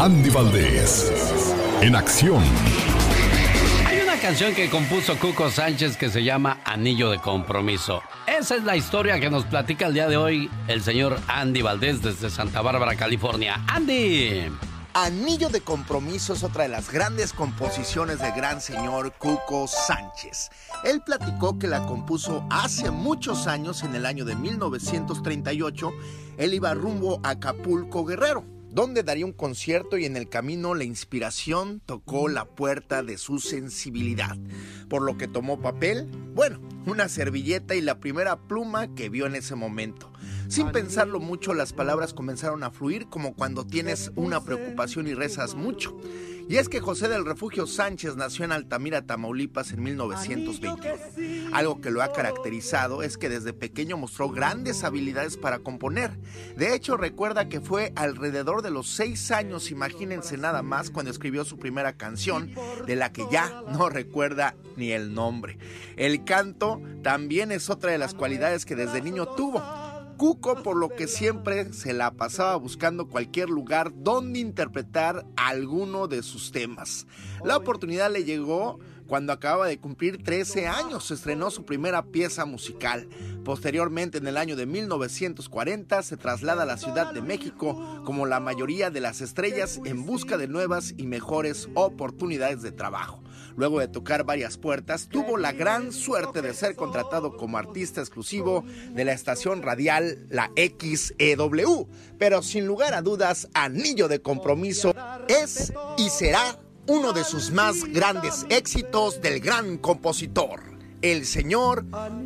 Andy Valdés, en acción. Hay una canción que compuso Cuco Sánchez que se llama Anillo de Compromiso. Esa es la historia que nos platica el día de hoy el señor Andy Valdés desde Santa Bárbara, California. Andy. Anillo de Compromiso es otra de las grandes composiciones del gran señor Cuco Sánchez. Él platicó que la compuso hace muchos años, en el año de 1938. Él iba rumbo a Acapulco Guerrero, donde daría un concierto y en el camino la inspiración tocó la puerta de su sensibilidad, por lo que tomó papel, bueno, una servilleta y la primera pluma que vio en ese momento. Sin pensarlo mucho, las palabras comenzaron a fluir como cuando tienes una preocupación y rezas mucho. Y es que José del Refugio Sánchez nació en Altamira, Tamaulipas en 1921. Algo que lo ha caracterizado es que desde pequeño mostró grandes habilidades para componer. De hecho, recuerda que fue alrededor de los seis años, imagínense nada más, cuando escribió su primera canción, de la que ya no recuerda ni el nombre. El canto también es otra de las cualidades que desde niño tuvo. Cuco, por lo que siempre se la pasaba buscando cualquier lugar donde interpretar alguno de sus temas. La oportunidad le llegó cuando acababa de cumplir 13 años, estrenó su primera pieza musical. Posteriormente, en el año de 1940, se traslada a la Ciudad de México como la mayoría de las estrellas en busca de nuevas y mejores oportunidades de trabajo. Luego de tocar varias puertas, tuvo la gran suerte de ser contratado como artista exclusivo de la estación radial La XEW. Pero sin lugar a dudas, Anillo de Compromiso es y será uno de sus más grandes éxitos del gran compositor, el señor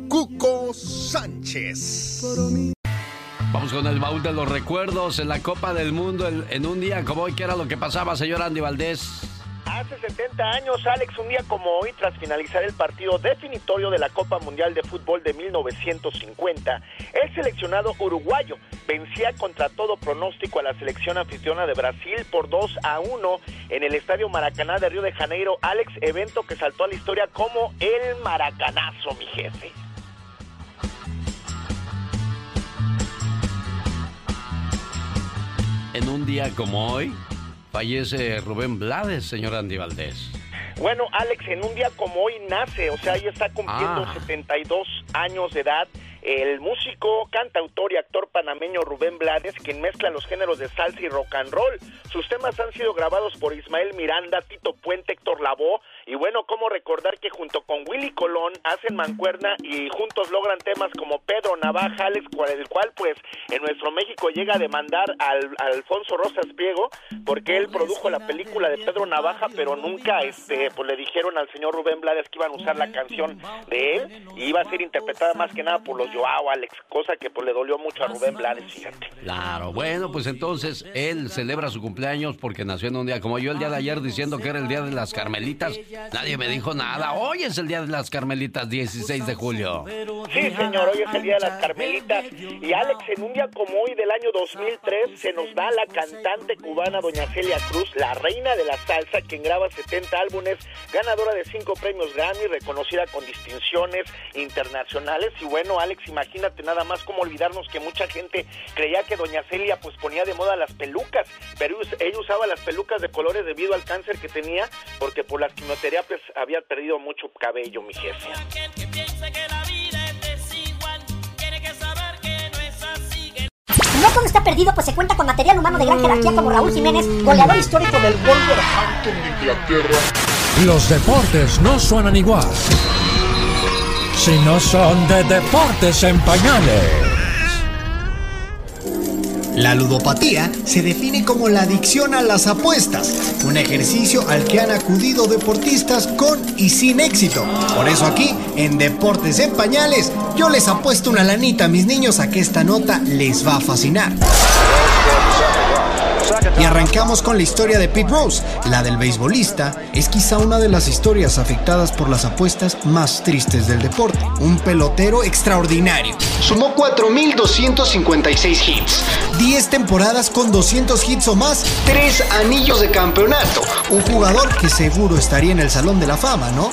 Cuco Sánchez. Vamos con el baúl de los recuerdos en la Copa del Mundo en un día como hoy. ¿Qué era lo que pasaba, señor Andy Valdés? Hace 70 años, Alex, un día como hoy, tras finalizar el partido definitorio de la Copa Mundial de Fútbol de 1950, el seleccionado uruguayo vencía contra todo pronóstico a la selección anfitriona de Brasil por 2 a 1 en el Estadio Maracaná de Río de Janeiro. Alex, evento que saltó a la historia como el Maracanazo, mi jefe. En un día como hoy, fallece Rubén Blades, señor Andy Valdés. Bueno, Alex, en un día como hoy nace, o sea, ya está cumpliendo 72 ah. años de edad el músico, cantautor y actor panameño Rubén Blades, quien mezcla los géneros de salsa y rock and roll. Sus temas han sido grabados por Ismael Miranda, Tito Puente, Héctor Lavoe, y bueno, cómo recordar que junto con Willy Colón hacen mancuerna y juntos logran temas como Pedro Navaja, Alex, el cual pues en nuestro México llega a demandar al, Alfonso Rosas Priego, porque él produjo la película de Pedro Navaja, pero nunca este pues le dijeron al señor Rubén Blades que iban a usar la canción de él y iba a ser interpretada más que nada por los Joao, Alex, cosa que pues le dolió mucho a Rubén Blades, fíjate. Claro, bueno, pues entonces él celebra su cumpleaños porque nació en un día como yo el día de ayer diciendo que era el día de las Carmelitas. Nadie me dijo nada. Hoy es el día de las Carmelitas, 16 de julio. Sí, señor, hoy es el día de las Carmelitas. Y Alex, en un día como hoy del año 2003 se nos da la cantante cubana doña Celia Cruz, la reina de la salsa, quien graba 70 álbumes, ganadora de 5 premios Grammy, reconocida con distinciones internacionales. Y bueno, Alex, imagínate nada más cómo olvidarnos que mucha gente creía que doña Celia pues ponía de moda las pelucas, pero ella usaba las pelucas de colores debido al cáncer que tenía, porque por las quimioterapias había perdido mucho cabello, mi jefe. No todo está perdido, pues se cuenta con material humano de gran jerarquía como Raúl Jiménez, goleador histórico del Wolverhampton de Inglaterra. Los deportes no suenan igual si no son de deportes en pañales. La ludopatía se define como la adicción a las apuestas, un ejercicio al que han acudido deportistas con y sin éxito. Por eso aquí, en Deportes en Pañales, yo les apuesto una lanita a mis niños a que esta nota les va a fascinar. Y arrancamos con la historia de Pete Rose. La del beisbolista es quizá una de las historias afectadas por las apuestas más tristes del deporte. Un pelotero extraordinario. Sumó 4.256 hits, 10 temporadas con 200 hits o más, 3 anillos de campeonato. Un jugador que seguro estaría en el Salón de la Fama, ¿no?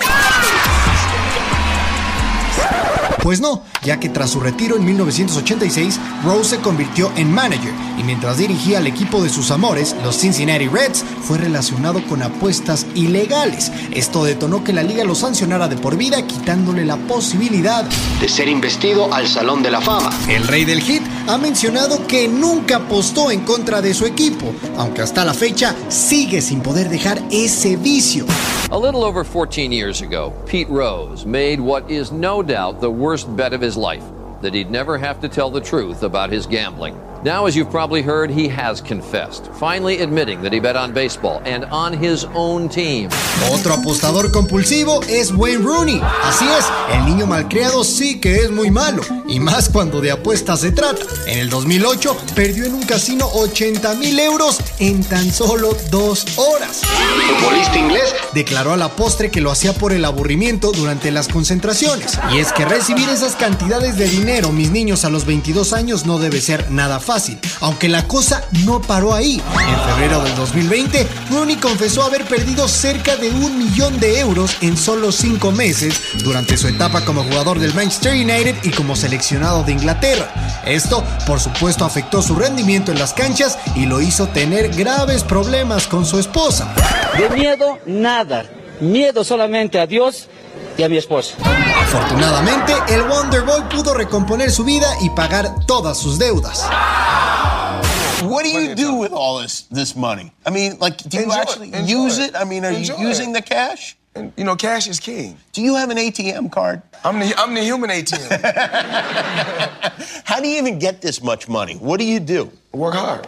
Pues no, ya que tras su retiro en 1986, Rose se convirtió en manager mientras dirigía al equipo de sus amores, los Cincinnati Reds, fue relacionado con apuestas ilegales. Esto detonó que la liga lo sancionara de por vida, quitándole la posibilidad de ser investido al Salón de la Fama. El rey del hit ha mencionado que nunca apostó en contra de su equipo, aunque hasta la fecha sigue sin poder dejar ese vicio. A little over 14 years ago, Pete Rose made what is no doubt the worst bet of his life that he'd never have to tell the truth about his gambling. Now, as you've probably heard, he has confessed, finally admitting that he bet on baseball and on his own team. Otro apostador compulsivo es Wayne Rooney. Así es, el niño malcriado sí que es muy malo, y más cuando de apuestas se trata. En el 2008 perdió en un casino 80 mil euros en tan solo dos horas. El futbolista inglés declaró a la postre que lo hacía por el aburrimiento durante las concentraciones. Y es que recibir esas cantidades de dinero, mis niños, a los 22 años no debe ser nada fácil aunque la cosa no paró ahí. En febrero del 2020, Rooney confesó haber perdido cerca de un millón de euros en solo cinco meses durante su etapa como jugador del Manchester United y como seleccionado de Inglaterra. Esto, por supuesto, afectó su rendimiento en las canchas y lo hizo tener graves problemas con su esposa. De miedo, nada. Miedo solamente a Dios y a mi esposa. Afortunadamente, el Wonder Boy pudo recomponer su vida y pagar todas sus deudas. What do you do with all this this money? I mean, like, do you Enjoy it, actually enjoy use it. it? I mean, are Enjoy you using it. the cash? And, you know, cash is king. Do you have an ATM card? I'm the I'm the human ATM. How do you even get this much money? What do you do? Work hard.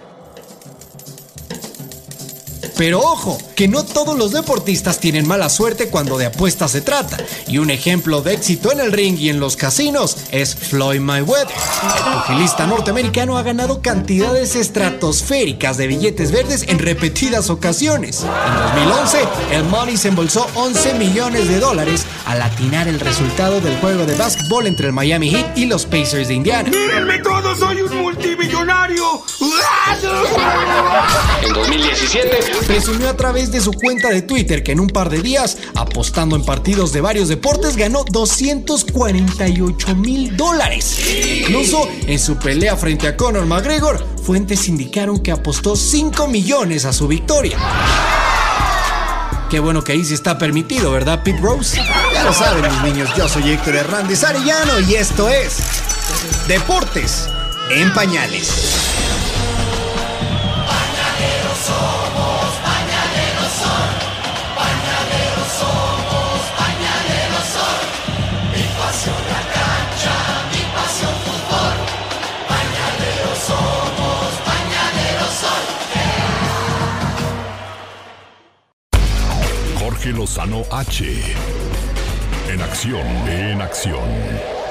Pero ojo, que no todos los deportistas tienen mala suerte cuando de apuestas se trata. Y un ejemplo de éxito en el ring y en los casinos es Floyd Mayweather. El pugilista norteamericano ha ganado cantidades estratosféricas de billetes verdes en repetidas ocasiones. En 2011, el Money se embolsó 11 millones de dólares al atinar el resultado del juego de básquetbol entre el Miami Heat y los Pacers de Indiana. ¡Mírenme todo! ¡Soy un multimillonario! En 2017, presumió a través de su cuenta de Twitter que en un par de días, apostando en partidos de varios deportes, ganó 248 mil dólares. Incluso en su pelea frente a Conor McGregor, fuentes indicaron que apostó 5 millones a su victoria. Qué bueno que ahí sí está permitido, ¿verdad, Pete Rose? Ya lo saben, mis niños, yo soy Héctor Hernández Arellano y esto es Deportes en Pañales. Jorge Lozano H. En acción, en acción.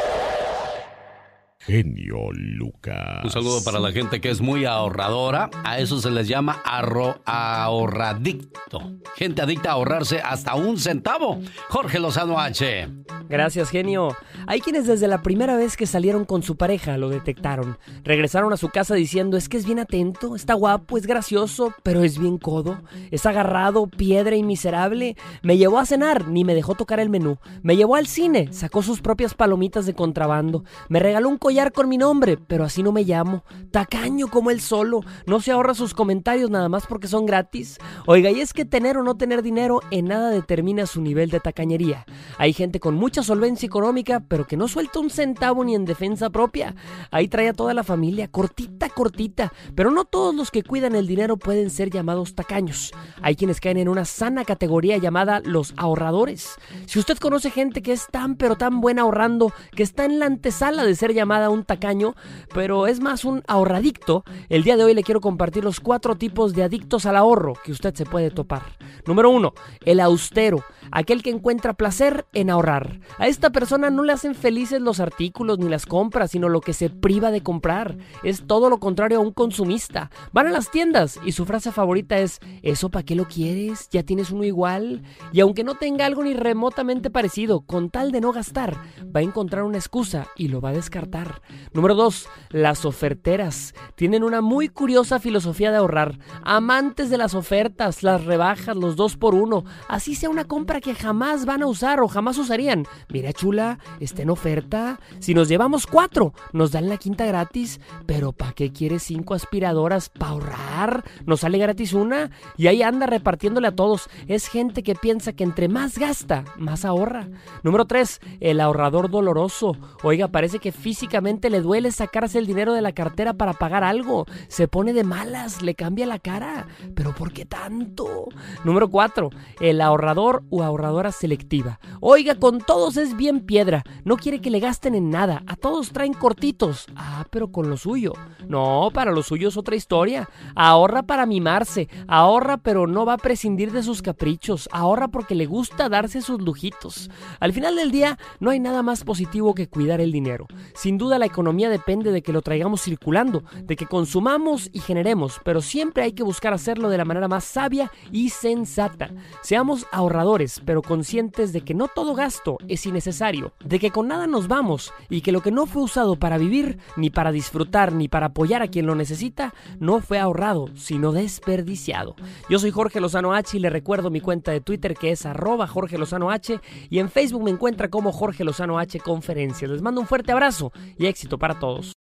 Genio Lucas. Un saludo para la gente que es muy ahorradora. A eso se les llama arro- ahorradicto. Gente adicta a ahorrarse hasta un centavo. Jorge Lozano H. Gracias, genio. Hay quienes desde la primera vez que salieron con su pareja lo detectaron. Regresaron a su casa diciendo, es que es bien atento, está guapo, es gracioso, pero es bien codo. Es agarrado, piedra y miserable. Me llevó a cenar, ni me dejó tocar el menú. Me llevó al cine, sacó sus propias palomitas de contrabando. Me regaló un collar con mi nombre, pero así no me llamo. Tacaño como él solo. No se ahorra sus comentarios nada más porque son gratis. Oiga, y es que tener o no tener dinero en nada determina su nivel de tacañería. Hay gente con mucha solvencia económica, pero que no suelta un centavo ni en defensa propia. Ahí trae a toda la familia, cortita, cortita. Pero no todos los que cuidan el dinero pueden ser llamados tacaños. Hay quienes caen en una sana categoría llamada los ahorradores. Si usted conoce gente que es tan pero tan buena ahorrando, que está en la antesala de ser llamada un tacaño, pero es más un ahorradicto, el día de hoy le quiero compartir los cuatro tipos de adictos al ahorro que usted se puede topar. Número uno, el austero, aquel que encuentra placer en ahorrar. A esta persona no le hacen felices los artículos ni las compras, sino lo que se priva de comprar. Es todo lo contrario a un consumista. Van a las tiendas y su frase favorita es, ¿eso para qué lo quieres? ¿Ya tienes uno igual? Y aunque no tenga algo ni remotamente parecido, con tal de no gastar, va a encontrar una excusa y lo va a descartar. Número 2. Las oferteras. Tienen una muy curiosa filosofía de ahorrar. Amantes de las ofertas, las rebajas, los dos por uno. Así sea una compra que jamás van a usar o jamás usarían. Mira, chula, está en oferta. Si nos llevamos cuatro, nos dan la quinta gratis. Pero ¿para qué quieres cinco aspiradoras? ¿Para ahorrar? ¿Nos sale gratis una? Y ahí anda repartiéndole a todos. Es gente que piensa que entre más gasta, más ahorra. Número 3. El ahorrador doloroso. Oiga, parece que físicamente le duele sacarse el dinero de la cartera para pagar algo. Se pone de malas, le cambia la cara. Pero ¿por qué tanto? Número 4. El ahorrador o ahorradora selectiva. Oiga, con todos es bien piedra. No quiere que le gasten en nada. A todos traen cortitos. Ah, pero con lo suyo. No, para lo suyo es otra historia. Ahorra para mimarse. Ahorra pero no va a prescindir de sus caprichos. Ahorra porque le gusta darse sus lujitos. Al final del día, no hay nada más positivo que cuidar el dinero. Sin duda la economía depende de que lo traigamos circulando, de que consumamos y generemos, pero siempre hay que buscar hacerlo de la manera más sabia y sensata. Seamos ahorradores, pero conscientes de que no todo gasto es innecesario, de que con nada nos vamos y que lo que no fue usado para vivir, ni para disfrutar, ni para apoyar a quien lo necesita, no fue ahorrado, sino desperdiciado. Yo soy Jorge Lozano H y le recuerdo mi cuenta de Twitter que es arroba Jorge Lozano H y en Facebook me encuentra como Jorge Lozano H Conferencias. Les mando un fuerte abrazo y éxito para todos.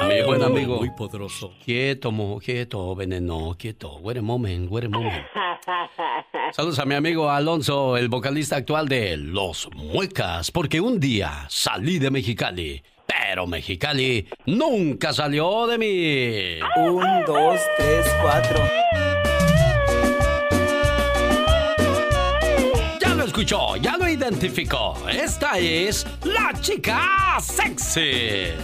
Mi buen amigo. Muy poderoso. Quieto, mo, quieto, veneno, quieto. Wait a moment, wait a moment. Saludos a mi amigo Alonso, el vocalista actual de Los Muecas, porque un día salí de Mexicali, pero Mexicali nunca salió de mí. Un, dos, tres, cuatro. Ya lo escuchó, ya lo identificó. Esta es la chica sexy.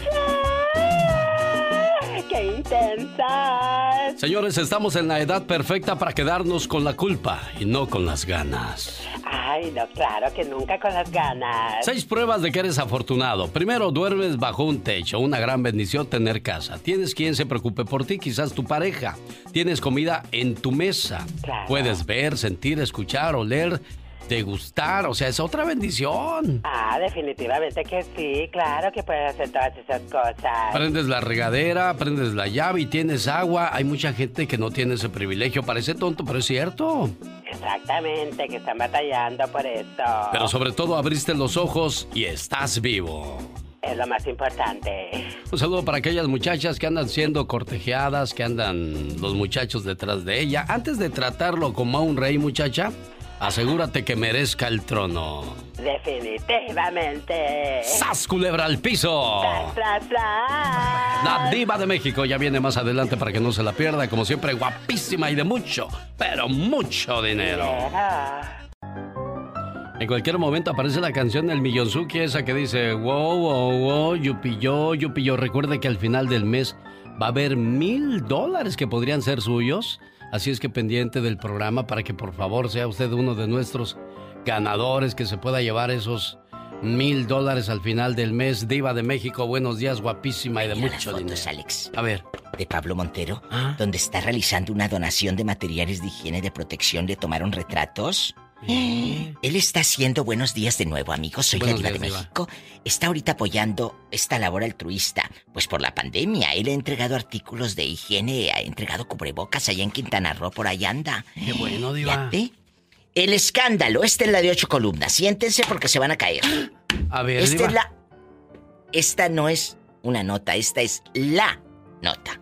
¡Qué intensa! Señores, estamos en la edad perfecta para quedarnos con la culpa y no con las ganas. Ay, no, claro que nunca con las ganas. Seis pruebas de que eres afortunado. Primero, duermes bajo un techo, una gran bendición tener casa. Tienes quien se preocupe por ti, quizás tu pareja. Tienes comida en tu mesa. Claro. Puedes ver, sentir, escuchar, oler, degustar. O sea, es otra bendición. Ah, definitivamente que sí, claro que puedes hacer todas esas cosas. Prendes la regadera, prendes la llave y tienes agua. Hay mucha gente que no tiene ese privilegio. Parece tonto, pero es cierto. Exactamente, que están batallando por eso. Pero sobre todo abriste los ojos y estás vivo. Es lo más importante. Un saludo para aquellas muchachas que andan siendo cortejeadas, que andan los muchachos detrás de ella. Antes de tratarlo como a un rey, muchacha, asegúrate que merezca el trono. Definitivamente. ¡Sas, culebra al piso! Tras, tras, tras. La diva de México ya viene más adelante para que no se la pierda. Como siempre, guapísima y de mucho, pero mucho dinero. En cualquier momento aparece la canción del Millonzuki, esa que dice wow, wow, wow, yupi yo, yupi yo. Recuerde que al final del mes va a haber mil dólares que podrían ser suyos. Así es que pendiente del programa para que por favor sea usted uno de nuestros ganadores que se pueda llevar esos mil dólares al final del mes. Diva de México, buenos días, guapísima y de Mira mucho las dinero. fotos, Alex. A ver. De Pablo Montero, donde está realizando una donación de materiales de higiene de protección. Le tomaron retratos. Él está haciendo buenos días de nuevo, amigos. Soy Buenos la Diva de Diva. México. Está ahorita apoyando esta labor altruista. Pues por la pandemia, él ha entregado artículos de higiene, ha entregado cubrebocas allá en Quintana Roo, por allá anda. Qué bueno, Diva. Fíjate. El escándalo, esta es la de ocho columnas. Siéntense porque se van a caer. A ver, Esta Diva. es la. Esta no es una nota, esta es la nota.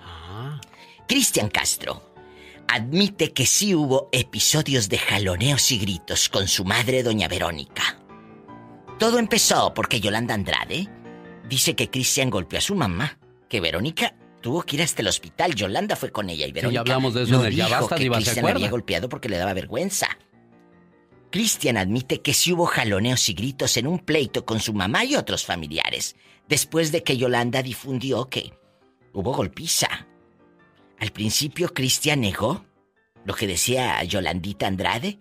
Ah. Cristian Castro admite que sí hubo episodios de jaloneos y gritos con su madre, doña Verónica. Todo empezó porque Yolanda Andrade dice que Cristian golpeó a su mamá, que Verónica tuvo que ir hasta el hospital. Yolanda fue con ella y Verónica ya hablamos de eso no en el Ya dijo Basta, que Diva, ¿se Cristian había golpeado porque le daba vergüenza. Cristian admite que sí hubo jaloneos y gritos en un pleito con su mamá y otros familiares, después de que Yolanda difundió que hubo golpiza. Al principio Cristian negó lo que decía Yolandita Andrade,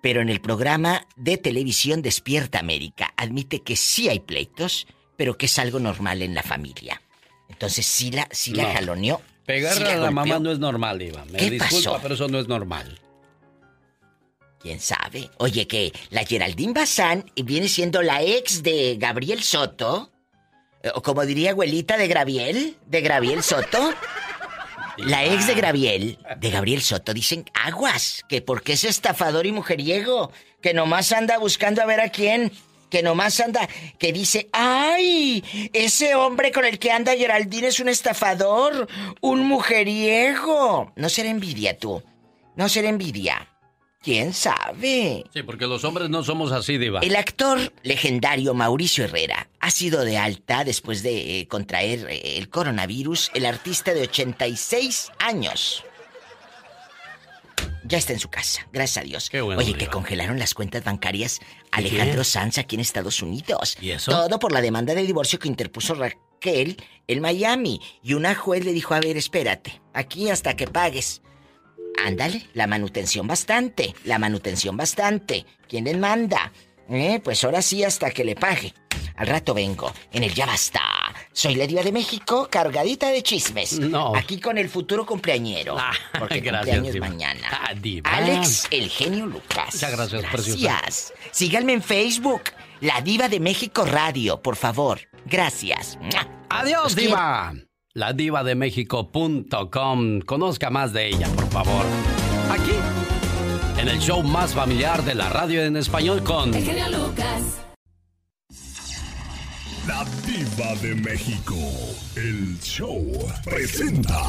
pero en el programa de televisión Despierta América admite que sí hay pleitos, pero que es algo normal en la familia. Entonces sí la, sí la No. jaloneó. Pegarle sí a la mamá no es normal, Diva. Me ¿Qué disculpa, pasó? pero eso no es normal. ¿Quién sabe? Oye, que la Geraldine Bazán viene siendo la ex de Gabriel Soto. O como diría abuelita de Graviel, de Graviel Soto. La ex de Graviel, de Gabriel Soto, dicen aguas, que porque es estafador y mujeriego, que nomás anda buscando a ver a quién, que nomás anda, que dice, ay, ese hombre con el que anda Geraldine es un estafador, un mujeriego. No será envidia tú, no será envidia. ¿Quién sabe? Sí, porque los hombres no somos así, Diva. El actor legendario Mauricio Herrera ha sido de alta después de eh, contraer eh, el coronavirus. El artista de 86 años. Ya está en su casa, gracias a Dios. bueno, Oye, que congelaron las cuentas bancarias Alejandro qué? Sanz aquí en Estados Unidos. ¿Y eso? Todo por la demanda de divorcio que interpuso Raquel en Miami. Y una juez le dijo, a ver, espérate, aquí hasta que pagues. Ándale, la manutención bastante, la manutención bastante. ¿Quién les manda? Eh, pues ahora sí hasta que le pague. Al rato vengo, en el Ya Basta. Soy la diva de México, cargadita de chismes. No. Aquí con el futuro cumpleañero. porque gracias, cumpleaños Diva. mañana. Ah, Diva. Alex, el genio Lucas. Muchas gracias, preciosa. Gracias. Síganme en Facebook, La Diva de México Radio, por favor. Gracias. Adiós, Los Diva. Diva de México.com. Conozca más de ella, por favor. Aquí, en el show más familiar de la radio en español con. El genio Lucas. La diva de México. El show presenta.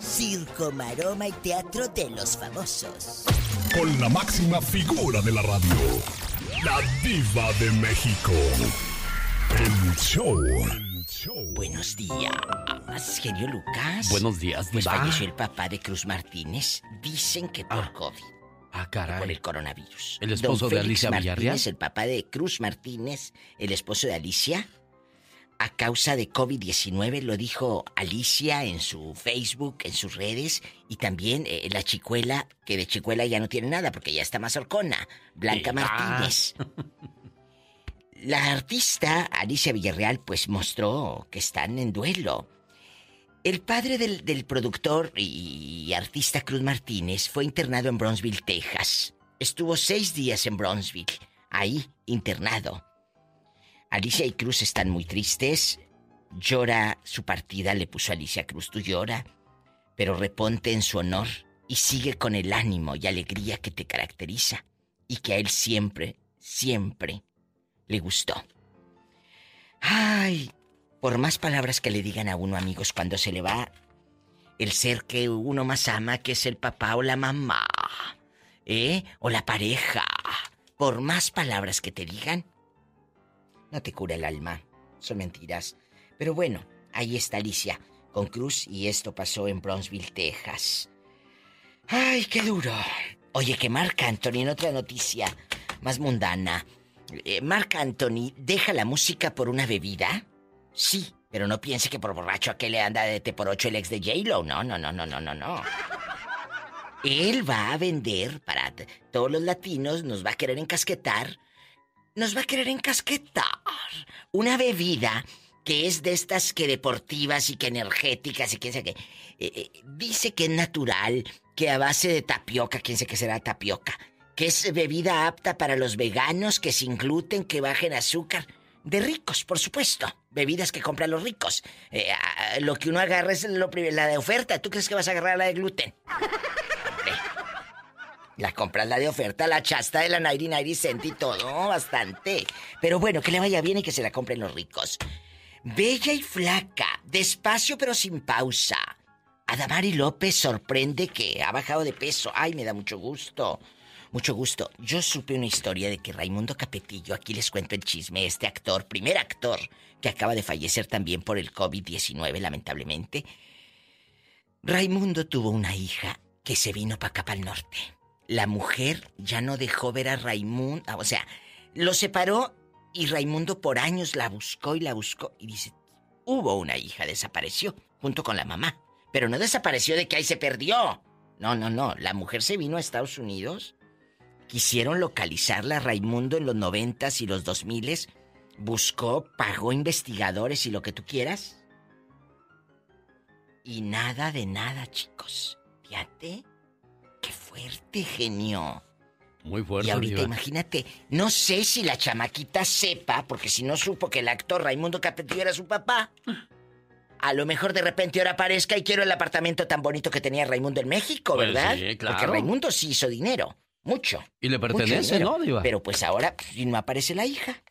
Circo, maroma y teatro de los famosos. Con la máxima figura de la radio. La diva de México. El show. Buenos días, genio Lucas. Buenos días, Pues Diva. falleció el papá de Cruz Martínez. Dicen que por COVID. Ah, caray. Por el coronavirus. ¿El esposo Don de Félix Alicia Martínez, Villarreal? el papá de Cruz Martínez, el esposo de Alicia, a causa de COVID-19, lo dijo Alicia en su Facebook, en sus redes, y también eh, la chicuela, que de chicuela ya no tiene nada porque ya está más horcona, Blanca. Martínez. La artista Alicia Villarreal pues mostró que están en duelo. El padre del, del productor y artista Cruz Martínez fue internado en Bronzeville, Texas. Estuvo seis días en Bronzeville, ahí internado. Alicia y Cruz están muy tristes. Llora su partida, le puso Alicia Cruz, tú llora, pero reponte en su honor y sigue con el ánimo y alegría que te caracteriza y que a él siempre, siempre le gustó. Ay, por más palabras que le digan a uno, amigos, cuando se le va el ser que uno más ama, que es el papá o la mamá, ¿eh? O la pareja. Por más palabras que te digan, no te cura el alma. Son mentiras. Pero bueno, ahí está Alicia con Cruz y esto pasó en Bronzeville, Texas. Ay, qué duro. Oye, que Marc Anthony, en otra noticia más mundana. Eh, Marc Anthony deja la música por una bebida. Sí, pero no piense que por borracho a que le anda de te por ocho el ex de J-Lo. No, no, no, no, no, no, no. Él va a vender para todos los latinos, nos va a querer encasquetar. Nos va a querer encasquetar una bebida que es de estas que deportivas y que energéticas y quién sabe qué. Eh, eh, dice que es natural, que a base de tapioca, quién sabe qué será tapioca. Que es bebida apta para los veganos, que sin gluten, que bajen azúcar. De ricos, por supuesto. Bebidas que compran los ricos. Eh, lo que uno agarra es la de oferta. ¿Tú crees que vas a agarrar la de gluten? La compras la de oferta, la chasta de la 99 cent y todo, bastante. Pero bueno, que le vaya bien y que se la compren los ricos. Bella y flaca, despacio pero sin pausa. Adamari López sorprende que ha bajado de peso. Ay, me da mucho gusto. Mucho gusto. Yo supe una historia de que Raimundo Capetillo, aquí les cuento el chisme, este actor, primer actor, que acaba de fallecer también por el COVID-19, lamentablemente. Raimundo tuvo una hija que se vino para acá, para el norte. La mujer ya no dejó ver a Raimundo, o sea, lo separó y Raimundo por años la buscó y la buscó y dice, hubo una hija, desapareció, junto con la mamá. Pero no desapareció de que ahí se perdió. No, no, no, la mujer se vino a Estados Unidos. Quisieron localizarla a Raimundo en los noventas y los dos miles. Buscó, pagó investigadores y lo que tú quieras. Y nada de nada, chicos. Fíjate. Qué fuerte, genio. Muy fuerte. Y ahorita Diva. imagínate, no sé si la chamaquita sepa, porque si no supo que el actor Raimundo Capetillo era su papá, a lo mejor de repente ahora aparezca y quiero el apartamento tan bonito que tenía Raimundo en México, Pues ¿verdad? sí, claro. Porque Raimundo sí hizo dinero, mucho. Y le pertenece, dinero. ¿no, Diva? Pero pues ahora pues, si no aparece la hija.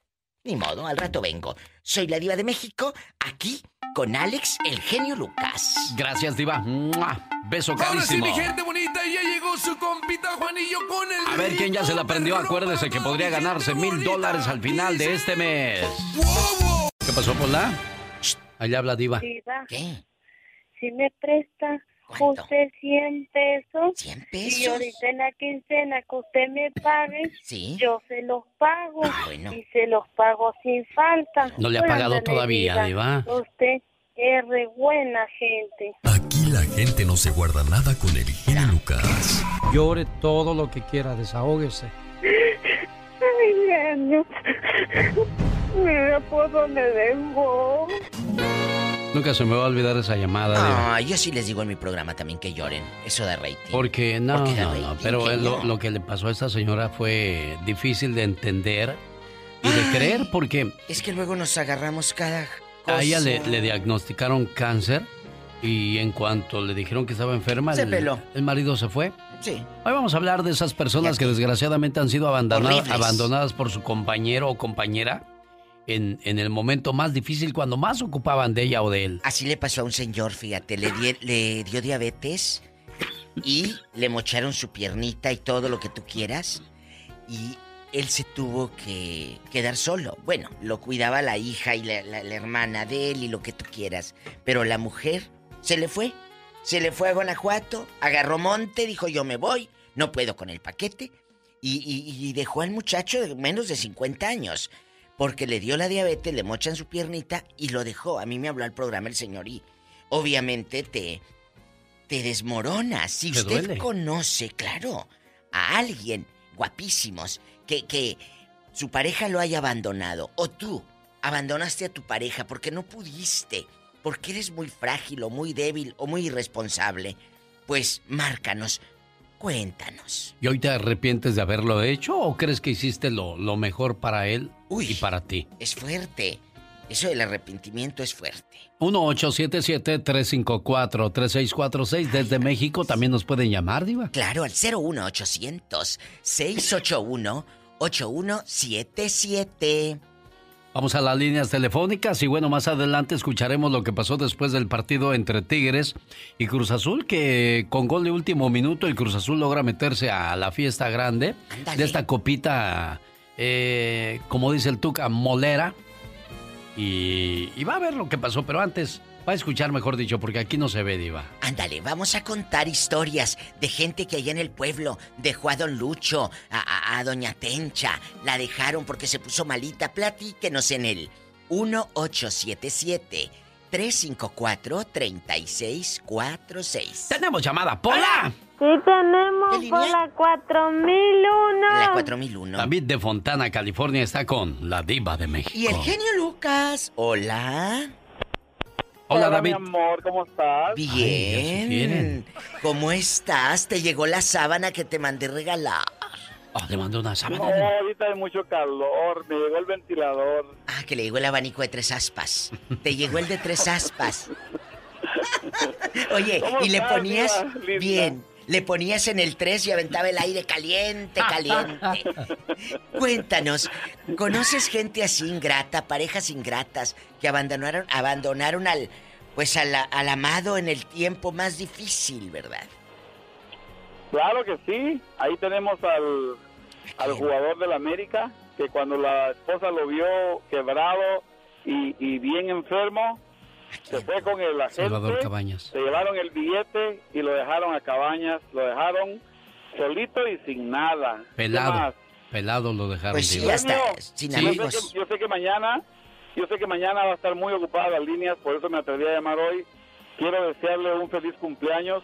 Ni modo, al rato vengo. Soy la diva de México, aquí con Alex, el genio Lucas. Gracias, Diva. ¡Mua! Beso Ahora sí, carísimo. mi gente bonita, ya llegó su compita Juanillo con el. A ver quién ya se la aprendió. Acuérdese que podría ganarse mil dólares al final de este mes. ¿Qué pasó, Pola? Allá habla Diva. Diva, ¿Qué? Si me presta usted 100 pesos, ¿100 y pesos? ahorita en la quincena que usted me pague, Sí. yo se los pago. bueno. Y se los pago sin falta. No le ha pagado todavía, Diva. Usted es re buena gente. Aquí la gente no se guarda nada con el genio Lucas. Llore todo lo que quiera, desahógese. Ay, genio. Mira por dónde dejó. Nunca se me va a olvidar esa llamada. Ah, yo sí les digo en mi programa también que lloren. Eso de rating. Porque no, Porque da no, no, pero lo, lo que le pasó a esta señora fue difícil de entender y de creer porque Es que luego nos agarramos cada cosa. a ella le, le diagnosticaron cáncer y en cuanto le dijeron que estaba enferma, Se el, peló. el marido se fue. Sí. Hoy vamos a hablar de esas personas que desgraciadamente han sido abandona- Horribles. abandonadas por su compañero o compañera en, en el momento más difícil, cuando más ocupaban de ella o de él. Así le pasó a un señor, fíjate, le, di- le dio diabetes y le mocharon su piernita y todo lo que tú quieras. Y él se tuvo que quedar solo. Bueno, lo cuidaba la hija y la, la- hermana de él y lo que tú quieras. Pero la mujer se le fue. Se le fue a Guanajuato, agarró monte, dijo yo me voy, no puedo con el paquete. Y, y- y dejó al muchacho de menos de 50 años. Porque le dio la diabetes, le mochan su piernita y lo dejó. A mí me habló al programa el señor y obviamente te, te desmoronas. Si Te usted duele. conoce, claro, a alguien guapísimos que, que su pareja lo haya abandonado o tú abandonaste a tu pareja porque no pudiste, porque eres muy frágil o muy débil o muy irresponsable, pues márcanos, cuéntanos. ¿Y hoy te arrepientes de haberlo hecho o crees que hiciste lo, lo mejor para él y para ti? Es fuerte. Eso del arrepentimiento es fuerte. 1-877-354-3646 desde México también nos pueden llamar, Diva. Claro, al 01800-681-8177. Vamos a las líneas telefónicas y bueno, más adelante escucharemos lo que pasó después del partido entre Tigres y Cruz Azul, que con gol de último minuto el Cruz Azul logra meterse a la fiesta grande de esta copita, eh, como dice el Tuca, molera. Y, y va a ver lo que pasó, pero antes va a escuchar, mejor dicho, porque aquí no se ve, Diva. Ándale, vamos a contar historias de gente que allá en el pueblo dejó a Don Lucho, a, a- a Doña Tencha, la dejaron porque se puso malita. Platíquenos en el 1877 354 3646. Tenemos llamada, Pola. Sí tenemos por la 4001. La 4001. David de Fontana, California, está con la Diva de México. Y el genio Lucas. Hola. Hola, David. mi amor, ¿cómo estás? Bien. ¿Cómo estás? ¿Te llegó la sábana que te mandé regalar? Oh, le mandó una No, sábana. ahorita hay mucho calor, me llegó el ventilador. Ah, que le llegó el abanico de tres aspas. Te llegó el de tres aspas. Oye, ¿Cómo y le ponías bien. Le ponías en el 3 y aventaba el aire caliente, caliente. Cuéntanos, ¿conoces gente así ingrata, parejas ingratas que abandonaron, abandonaron al, pues al, al amado en el tiempo más difícil, verdad? Claro que sí, ahí tenemos al, al jugador del América, que cuando la esposa lo vio quebrado y, y bien enfermo, se fue con el agente, Salvador Cabañas. se llevaron el billete y lo dejaron a Cabañas, lo dejaron solito y sin nada. ¿Qué Pelado. Pelado lo dejaron. Pues sí, hasta Yo sin sé, amigos. que, yo sé que mañana, yo sé que mañana va a estar muy ocupada las líneas, por eso me atreví a llamar hoy. Quiero desearle un feliz cumpleaños.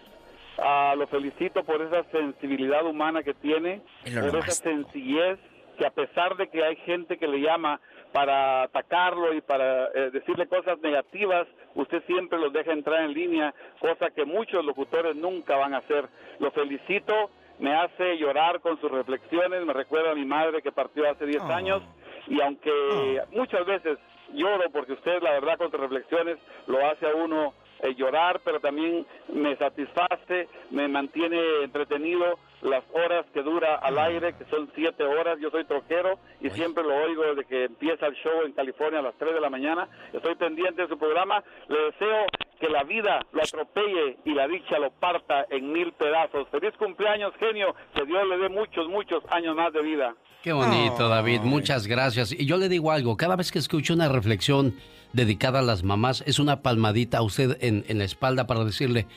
Ah, lo felicito por esa sensibilidad humana que tiene, por esa sencillez que a pesar de que hay gente que le llama para atacarlo y para eh, decirle cosas negativas, usted siempre los deja entrar en línea, cosa que muchos locutores nunca van a hacer. Lo felicito me hace llorar con sus reflexiones, me recuerda a mi madre que partió hace 10 años y aunque muchas veces lloro porque usted la verdad con sus reflexiones lo hace a uno eh, llorar, pero también me satisface, me mantiene entretenido las horas que dura al aire, que son siete horas. Yo soy troquero y siempre lo oigo desde que empieza el show en California a las 3 de la mañana. Estoy pendiente de su programa. Le deseo que la vida lo atropelle y la dicha lo parta en mil pedazos. Feliz cumpleaños, genio. Que Dios le dé muchos, muchos años más de vida. Qué bonito, David. Muchas gracias. Y yo le digo algo, cada vez que escucho una reflexión dedicada a las mamás, es una palmadita a usted en, en la espalda para decirle,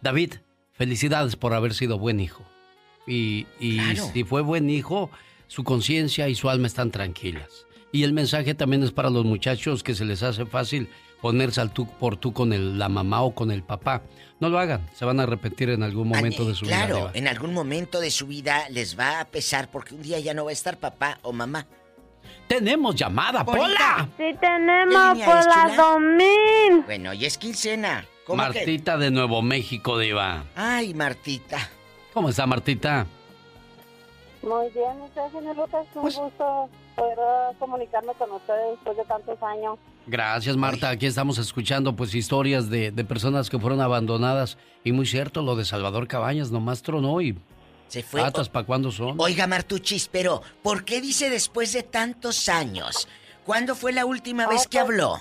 David, felicidades por haber sido buen hijo. Y, y si fue buen hijo, su conciencia y su alma están tranquilas. Y el mensaje también es para los muchachos que se les hace fácil ponerse al tú por tú con el, la mamá o con el papá. No lo hagan, se van a arrepentir en algún momento de su vida. Claro, en algún momento de su vida les va a pesar porque un día ya no va a estar papá o mamá. Tenemos llamada, Pola. Sí tenemos por la domín. Bueno, y es quincena. ¿Cómo que? Martita de Nuevo México, Diva. Ay, Martita. ¿Cómo está, Martita? Muy bien, usted, señor Lucas, un gusto poder comunicarme con ustedes después de tantos años. Gracias, Marta. Aquí estamos escuchando pues historias de, de personas que fueron abandonadas. Y muy cierto, lo de Salvador Cabañas nomás tronó y... Se fue. ¿Patas para cuándo son? Oiga, Martuchis, pero ¿por qué dice después de tantos años? ¿Cuándo fue la última vez que habló?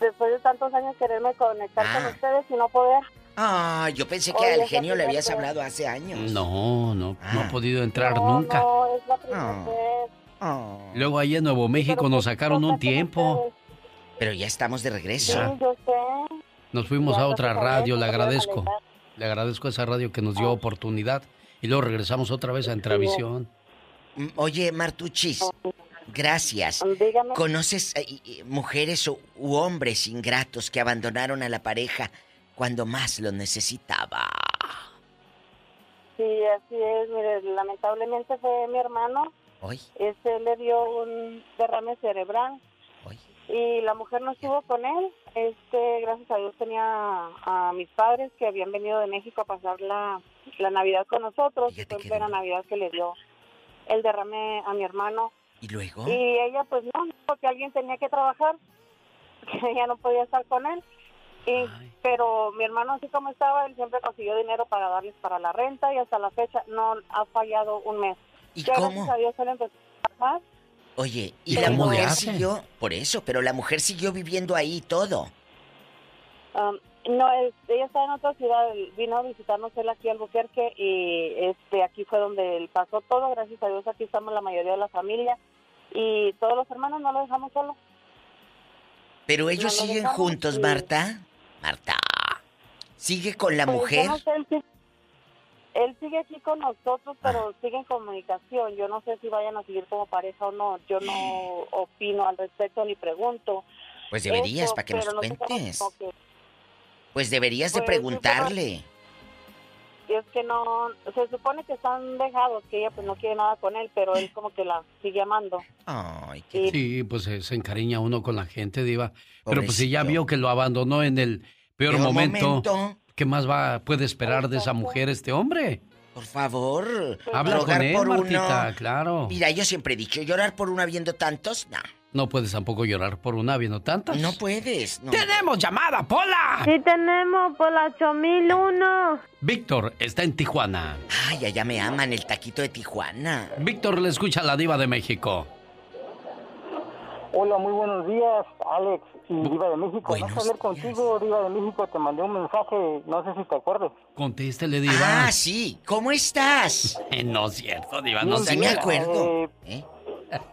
Después de tantos años quererme conectar con Ah. ustedes y no poder. Ah, yo pensé que Oye, al genio le habías hablado hace años. No, no, no ha podido entrar No, nunca. No, es la primera Ah. vez. Luego ahí en Nuevo México nos sacaron un tiempo. Pero ya estamos de Sí, regreso. yo sé. Nos fuimos Ya, a otra radio, le agradezco. Le agradezco a esa radio que nos dio oportunidad. Y luego regresamos otra vez a Entravisión. Mm, Oye, Martuchis, gracias. Dígame. ¿Conoces eh, eh, mujeres u, u hombres ingratos que abandonaron a la pareja cuando más lo necesitaba? Sí, así es. Mire, lamentablemente fue mi hermano. Hoy. Este le dio un derrame cerebral. Y la mujer no estuvo con él. Este, gracias a Dios tenía a mis padres que habían venido de México a pasar la, la Navidad con nosotros. Y fue en plena Navidad que le dio el derrame a mi hermano. ¿Y luego? Y ella pues no, porque alguien tenía que trabajar, que ella no podía estar con él. Y, pero mi hermano así como estaba, él siempre consiguió dinero para darles para la renta y hasta la fecha no ha fallado un mes. ¿Y ya cómo? gracias a Dios él empezó a trabajar. Oye, y ¿Y la mujer hace? siguió, por eso, pero la mujer siguió viviendo ahí todo. Um, no, es- ella está en otra ciudad, él vino a visitarnos él aquí al Albuquerque y este aquí fue donde él pasó todo, gracias a Dios aquí estamos la mayoría de la familia y todos los hermanos no lo dejamos solo. Pero ellos No siguen dejamos juntos, Marta. Marta. ¿Sigue con la Pues, mujer? no sé, él, sí- él sigue aquí con nosotros, pero sigue en comunicación. Yo no sé si vayan a seguir como pareja o no. Yo no opino al respecto ni pregunto. Pues deberías, Eso, para que nos nosotros cuentes. que- Pues deberías de Pues, sí, preguntarle. y es que no, se supone que están dejados, que ella pues no quiere nada con él, pero él como que la sigue amando. Ay, qué Sí, pues se, se encariña uno con la gente, Diva. Pero pues si ya Pobrecito. vio que lo abandonó en el peor, Peor momento, momento. ¿qué más va puede esperar de esa mujer este hombre? Por favor. Habla con él, por Martita, uno. claro. Mira, yo siempre he dicho, llorar por uno habiendo tantos, no. No puedes tampoco llorar por una viendo tantas. No puedes. no. ¡Tenemos llamada, Pola! Sí tenemos por la 8001. Víctor está en Tijuana. Ay, allá me aman el taquito de Tijuana. Víctor le escucha a la diva de México. Hola, muy buenos días, Alex y Diva de México. No sé hablar contigo, Diva de México. Te mandé un mensaje, no sé si te acuerdas. Contéstele, diva. Ah, sí. ¿Cómo estás? Eh, no es cierto, diva, no sé. bien, eh,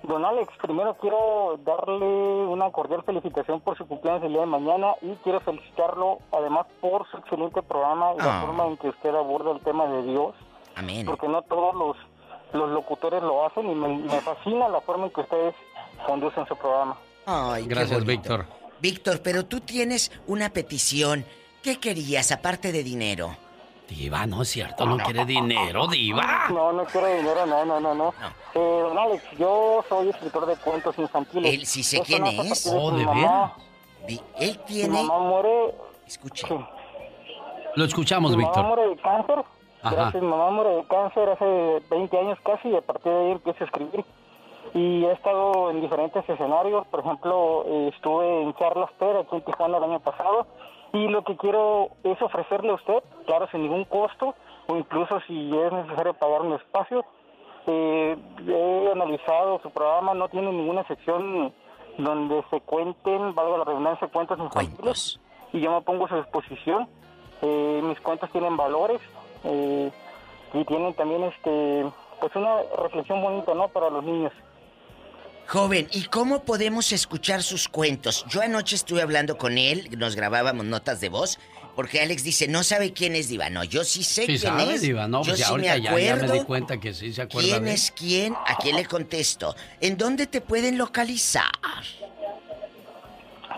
Don Alex, primero quiero darle una cordial felicitación por su cumpleaños el día de mañana y quiero felicitarlo además por su excelente programa y la Ah. forma en que usted aborda el tema de Dios. Amén. Porque no todos los, los locutores lo hacen y me, me fascina la forma en que ustedes conducen su programa. Ay, Gracias. Víctor. Víctor, pero tú tienes una petición. ¿Qué querías aparte de dinero? Diva, no es cierto, no quiere dinero, diva. No, no quiero dinero, no, no, no, no. Eh, don Alex, yo soy escritor de cuentos infantiles. Él sí sé quién es. Oh, ¿de mi mamá- Vi- Él Mi tiene... mamá muere... Escuche. Lo escuchamos, mi mamá Víctor. muere de cáncer Ajá. Gracias, mamá muere de cáncer hace 20 años casi y a partir de ahí empecé a escribir. Y he estado en diferentes escenarios, por ejemplo, eh, estuve en Charlas TED aquí en Tijuana el año pasado y lo que quiero es ofrecerle a usted, claro, sin ningún costo, o incluso si es necesario pagar un espacio. Eh, he analizado su programa, no tiene ninguna sección donde se cuenten, valga la redundancia, cuentos infantiles. Y yo me pongo a su disposición. Eh, mis cuentos tienen valores eh, y tienen también este pues una reflexión bonita, ¿no? Para los niños. Joven, ¿y cómo podemos escuchar sus cuentos? Yo anoche estuve hablando con él, nos grabábamos notas de voz, porque Alex dice, no sabe quién es Diva. No, yo sí sé Sí quién sabe, es. Diva, no, yo pues ya sí ahorita me ya, ya me acuerdo di cuenta que sí se acuerda quién de es quién, a quién le contesto. ¿En dónde te pueden localizar?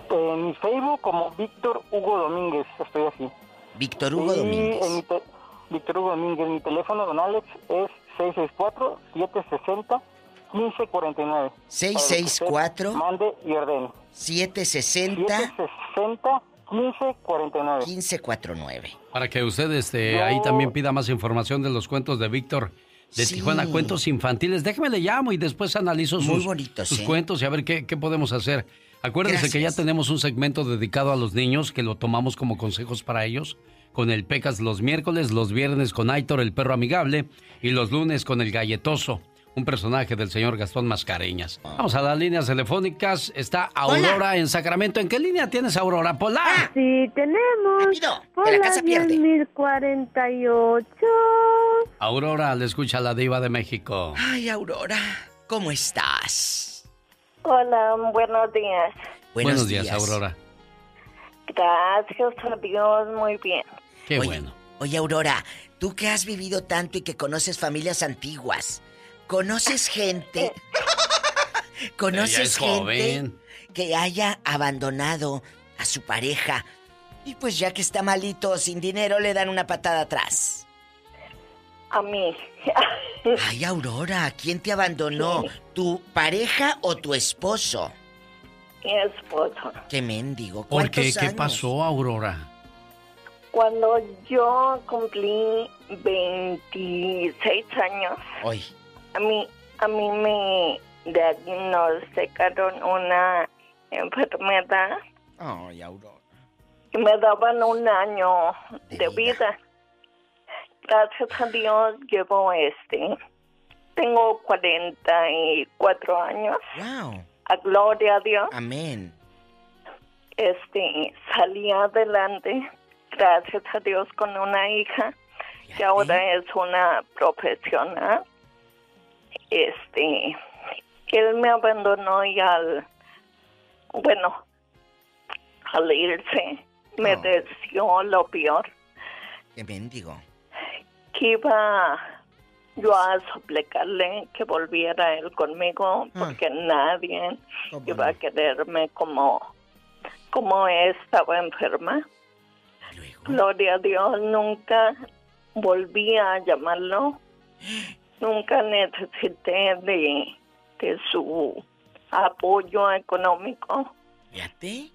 En mi Facebook como Víctor Hugo Domínguez, estoy así. Víctor Hugo Y Domínguez. en mi te- Víctor Hugo Domínguez, mi teléfono, don Alex, es 664-760-1549. 664 Mande y ordene. 760 760 1549. 1549. Para que usted este, ahí también pida más información de los cuentos de Víctor de Sí. Tijuana, cuentos infantiles. Déjeme le llamo y después analizo Muy sus, bonitos, sus ¿eh? cuentos y a ver qué, qué podemos hacer. Acuérdense que ya tenemos un segmento dedicado a los niños que lo tomamos como consejos para ellos. Con el Pecas los miércoles, los viernes con Aitor el perro amigable y los lunes con el galletoso, un personaje del señor Gastón Mascareñas. Vamos a las líneas telefónicas. Está Aurora en Sacramento. ¿En qué línea tienes Aurora? Polar. Sí, tenemos. Por que la casa pierde. 1048. Aurora, le escucha la diva de México. Ay, Aurora, ¿cómo estás? Hola, buenos días. Buenos, días, Aurora. Gracias a Dios, muy bien. Qué Oye, bueno. Oye, Aurora, tú que has vivido tanto y que conoces familias antiguas, ¿conoces gente? ¿Conoces es gente joven. que haya abandonado a su pareja y pues ya que está malito, sin dinero, le dan una patada atrás? A mí. Ay, Aurora, ¿quién te abandonó? ¿Tu pareja o tu esposo? Mi esposo. Qué mendigo. ¿Por qué? ¿Cuántos ¿Qué años? pasó, Aurora? Cuando yo cumplí 26 años, Hoy. A mí, a mí me diagnosticaron una enfermedad Ay, Aurora. y me daban un año de vida. Gracias a Dios llevo este, tengo 44 años. Wow. A gloria a Dios. Amén. Este, salí adelante, gracias a Dios, con una hija que ahora es una profesional. Este, él me abandonó y al, bueno, al irse, me Oh. deseó lo peor. Qué mendigo. que iba yo a suplicarle que volviera él conmigo porque nadie iba a quererme como como estaba enferma. Gloria a Dios, nunca volví a llamarlo. Nunca necesité de, de su apoyo económico. Fíjate.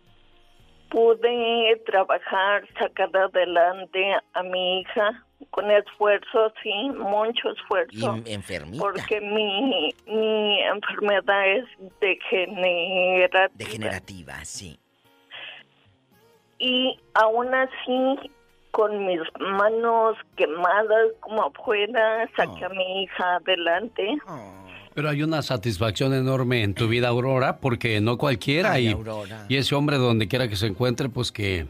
Pude trabajar, sacar adelante a mi hija con esfuerzo, sí, mucho esfuerzo. Y enfermita. Porque mi, mi enfermedad es degenerativa. Degenerativa, sí. Y aún así, con mis manos quemadas como afuera, saqué a mi hija adelante. Pero hay una satisfacción enorme en tu vida, Aurora, porque no cualquiera. Ay, y, Aurora. y ese hombre, donde quiera que se encuentre, pues que,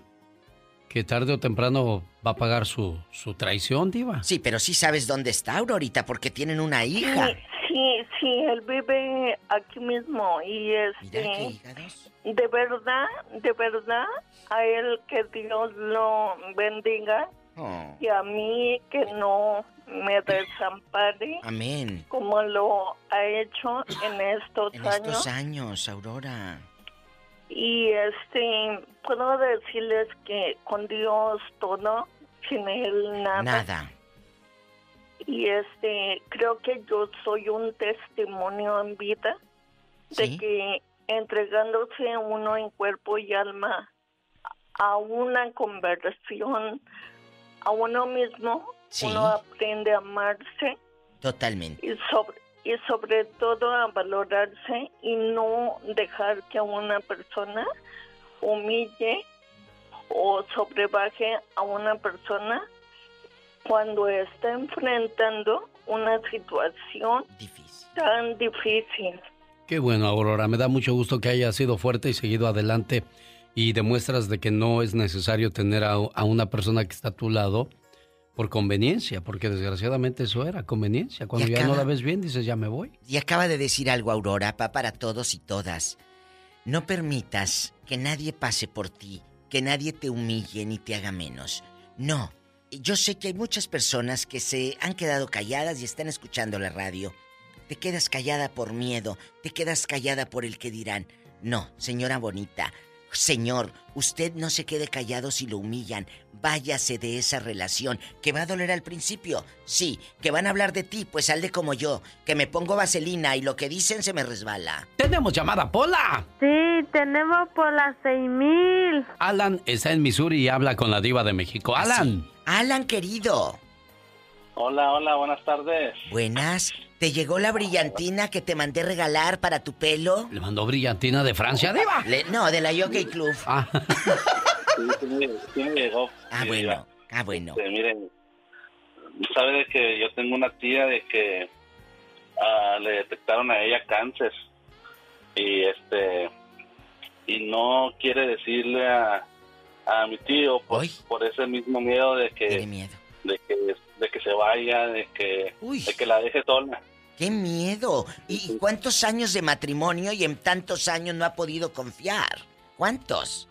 que tarde o temprano va a pagar su, su traición, Diva. Sí, pero sí sabes dónde está Aurorita porque tienen una hija. Sí, sí, sí, él vive aquí mismo y este, de verdad, de verdad, a él que Dios lo bendiga Oh, y a mí que no me desampare amén. como lo ha hecho en estos En años. estos años, Aurora. Y este, puedo decirles que con Dios todo, sin él nada. Nada. Y este, creo que yo soy un testimonio en vida de que entregándose uno en cuerpo y alma a una conversión a uno mismo, uno aprende a amarse Totalmente. y sobre y sobre todo a valorarse y no dejar que una persona humille o sobrebaje a una persona cuando está enfrentando una situación tan difícil. Qué bueno, Aurora. Me da mucho gusto que hayas sido fuerte y seguido adelante y demuestras de que no es necesario tener a, a una persona que está a tu lado por conveniencia, porque desgraciadamente eso era conveniencia. Cuando ya no la ves bien, dices, ya me voy. Y acaba de decir algo, Aurora, pa para todos y todas. No permitas que nadie pase por ti, que nadie te humille ni te haga menos. No. Yo sé que hay muchas personas que se han quedado calladas y están escuchando la radio. Te quedas callada por miedo, te quedas callada por el que dirán. No, señora bonita, señor, usted no se quede callado si lo humillan. Váyase de esa relación, que va a doler al principio. Sí, que van a hablar de ti, pues sal de como yo, que me pongo vaselina y lo que dicen se me resbala. ¡Tenemos llamada, Pola! Sí, tenemos seis mil. Alan está en Missouri y habla con la diva de México. Alan. Alan, querido. Hola, hola, buenas tardes. Buenas. ¿Te llegó la brillantina que te mandé regalar para tu pelo? ¿Le mandó brillantina de Francia, diva? Le- no, de la Jockey Club. Sí, sí me- sí me llegó. Ah, Sí, bueno. diva. Ah, bueno. Este, miren, sabe de que yo tengo una tía de que ah, le detectaron a ella cáncer y este y no quiere decirle a, a mi tío por, por ese mismo miedo de que de que de que se vaya, de que de que la deje sola. ¡Qué miedo! ¿Y y cuántos años de matrimonio y en tantos años no ha podido confiar? ¿Cuántos?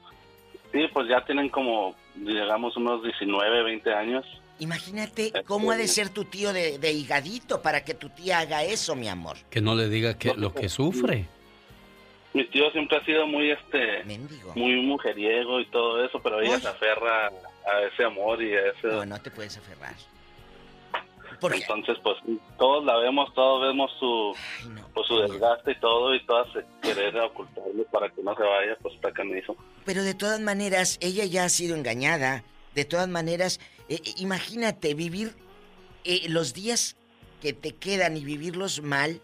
Sí, pues ya tienen como digamos unos 19, 20 años. Imagínate cómo ha de ser tu tío de, de higadito para que tu tía haga eso, mi amor. Que no le diga que lo que sufre. Mi tío siempre ha sido muy este muy mujeriego y todo eso, pero ella se aferra a ese amor y a ese No, no te puedes aferrar. Entonces, pues todos la vemos, todos vemos su pues, su desgaste y todo y todas se querer ocultarle para que no se vaya, pues está canijo. Pero de todas maneras, ella ya ha sido engañada. De todas maneras, eh, eh, imagínate vivir eh, los días que te quedan y vivirlos mal.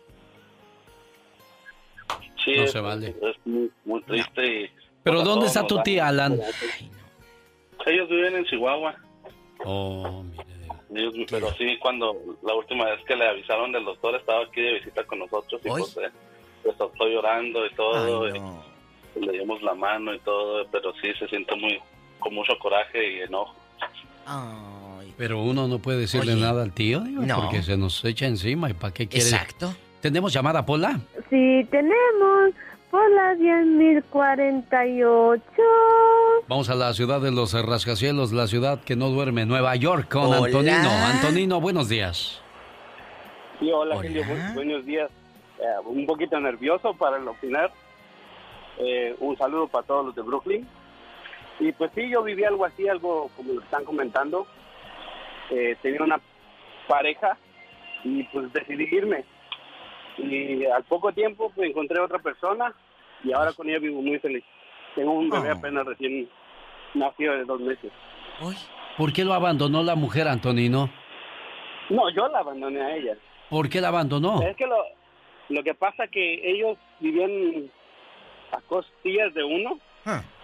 Sí, No es, se vale. es muy, muy triste y... Pero pues, ¿dónde está tu tía, Alan? Ellos viven en Chihuahua. Oh, Ellos- pero sí, cuando la última vez que le avisaron del doctor estaba aquí de visita con nosotros y pues se, se soltó llorando y todo. y le dimos la mano y todo, pero sí se siente muy con mucho coraje y enojo. Pero uno no puede decirle nada al tío, diva, No. porque se nos echa encima. ¿Y para qué quiere? Exacto. ¿Tenemos llamada, Pola? Sí, tenemos por las diez mil cuarenta y ocho. Vamos a la ciudad de los rascacielos, la ciudad que no duerme, Nueva York, con Hola. Antonino. Antonino, buenos días. Sí, hola, Genio, bu- buenos días. Eh, un poquito nervioso para el opinar. Eh, un saludo para todos los de Brooklyn. Y pues sí, yo viví algo así, algo como lo están comentando. Eh, tenía una pareja y pues decidí irme. Y al poco tiempo pues, encontré otra persona y ahora con ella vivo muy feliz. Tengo un bebé Oh. apenas recién nacido de dos meses. ¿Por qué lo abandonó la mujer, Antonino? No, yo la abandoné a ella. ¿Por qué la abandonó? Es que lo, lo que pasa que ellos vivían a costillas de uno.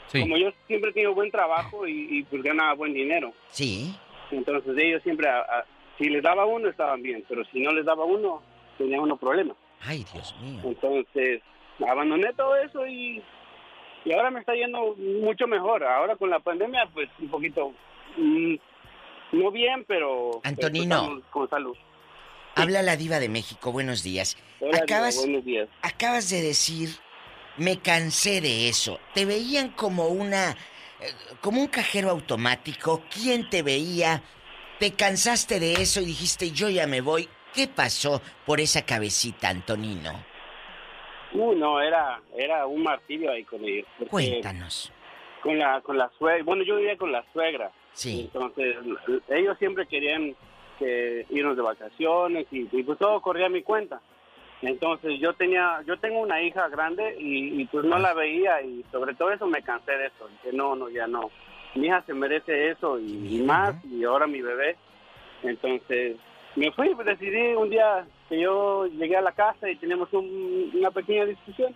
Sí. Como yo siempre he tenido buen trabajo y, y pues ganaba buen dinero. Sí. Entonces ellos siempre, a- a- si les daba uno estaban bien, pero si no les daba uno, tenían unos problemas. Ay, Dios mío. Entonces abandoné todo eso y, y ahora me está yendo mucho mejor. Ahora con la pandemia, pues un poquito, mm, no bien, pero... Antonino. pero con salud. Habla la diva de México, buenos días. Hola, Diva, acabas, buenos días. acabas de decir, me cansé de eso. Te veían como una, eh, como un cajero automático. ¿Quién te veía? Te cansaste de eso y dijiste, yo ya me voy. ¿Qué pasó por esa cabecita, Antonino? Uh, no, era, era un martirio ahí con ellos. Cuéntanos. Con la, con la suegra. Bueno, yo vivía con la suegra. Sí. Entonces, ellos siempre querían que irnos de vacaciones y, y pues todo corría a mi cuenta. Entonces, yo tenía, yo tengo una hija grande y, y, pues no la veía y sobre todo eso me cansé de eso. Dije, no, no, ya no. Mi hija se merece eso y, y más y ahora mi bebé. Entonces, me fui, pues, decidí un día que yo llegué a la casa y teníamos un- una pequeña discusión.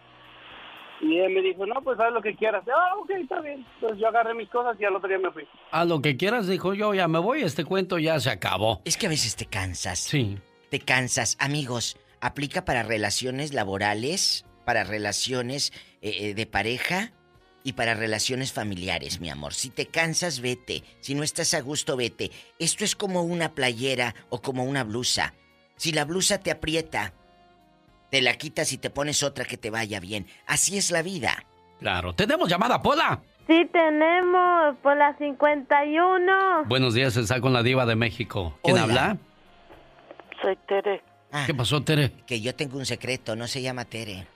Y él me dijo, no, pues haz lo que quieras. Ah, ok, está bien. Entonces yo agarré mis cosas y al otro día me fui. A lo que quieras, dijo yo, ya me voy, este cuento ya se acabó. Es que a veces te cansas. Sí. Te cansas. Amigos, aplica para relaciones laborales, para relaciones eh, eh, de pareja y para relaciones familiares, mi amor. Si te cansas, vete. Si no estás a gusto, vete. Esto es como una playera o como una blusa. Si la blusa te aprieta, te la quitas y te pones otra que te vaya bien. Así es la vida. Claro. ¿Tenemos llamada, Pola? Sí, tenemos por la 51. Buenos días, está con la diva de México. ¿Quién Hola. habla? Soy Tere. ¿Qué pasó, Tere? Que yo tengo un secreto, no se llama Tere.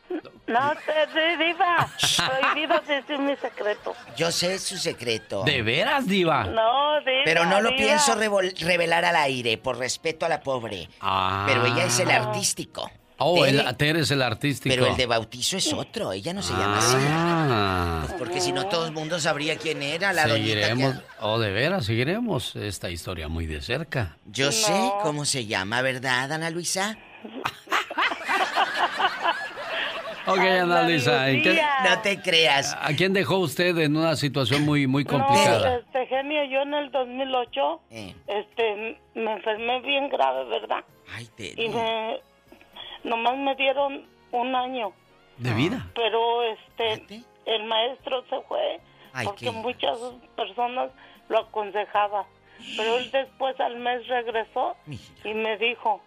No, Tere, diva. Prohibido decir mi secreto. Yo sé su secreto. ¿De veras, diva? No, diva. Pero no lo diva. pienso revol- revelar al aire, por respeto a la pobre. Ah. Pero ella es el artístico. Oh, Tere- el, Tere es el artístico. Pero el de bautizo es otro, ella no se llama así. Ah. Pues porque si no todo el mundo sabría quién era la doñita Seguiremos, que... oh, de veras, seguiremos esta historia muy de cerca. Yo sé cómo se llama, ¿verdad, Ana Luisa? Ok, Ana Luisa, ¿en qué- No te creas. ¿a quién dejó usted en una situación muy, muy complicada? No, este genio, yo en el 2008, Eh. este, me enfermé bien grave, ¿verdad? Ay, Tere. Y me, nomás me dieron un año, ¿De vida? pero este, el maestro se fue Ay, porque qué muchas personas lo aconsejaban. Pero él después al mes regresó y me dijo,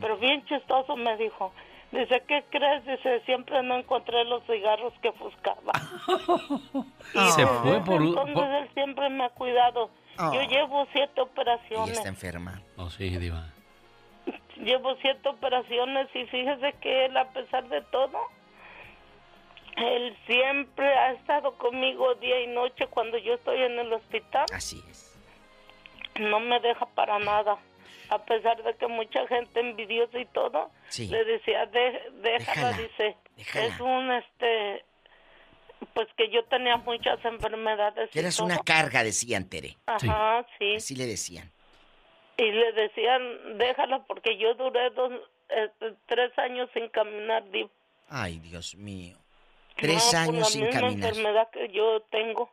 pero bien chistoso me dijo, dice, ¿qué crees? Dice, siempre no encontré los cigarros que buscaba. Y Se desde fue por Entonces por- él siempre me ha cuidado. Ah. Yo llevo siete operaciones. está enferma. Oh, sí, diva. Llevo siete operaciones y fíjese que él, a pesar de todo, él siempre ha estado conmigo día y noche cuando yo estoy en el hospital. Así es. No me deja para nada. A pesar de que mucha gente envidiosa y todo, Sí. le decía, "De- déjala, Déjala, dice, déjala. es un, este, pues que yo tenía muchas enfermedades. Que eras todo. una carga, decían Tere. Ajá, sí. Así le decían. Y le decían, déjala porque yo duré dos, este, tres años sin caminar, Div. Ay, Dios mío. Tres No, por años la sin misma caminar. enfermedad que yo tengo.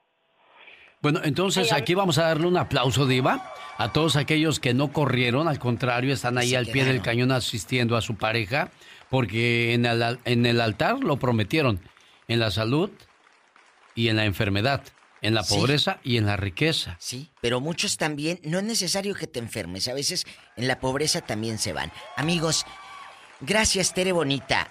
Bueno, entonces aquí vamos a darle un aplauso, Diva, a todos aquellos que no corrieron, al contrario, están ahí al pie del cañón asistiendo a su pareja, porque en el, en el altar lo prometieron, en la salud y en la enfermedad, en la Sí. pobreza y en la riqueza. Sí, pero muchos también, no es necesario que te enfermes, a veces en la pobreza también se van. Amigos, gracias Tere Bonita.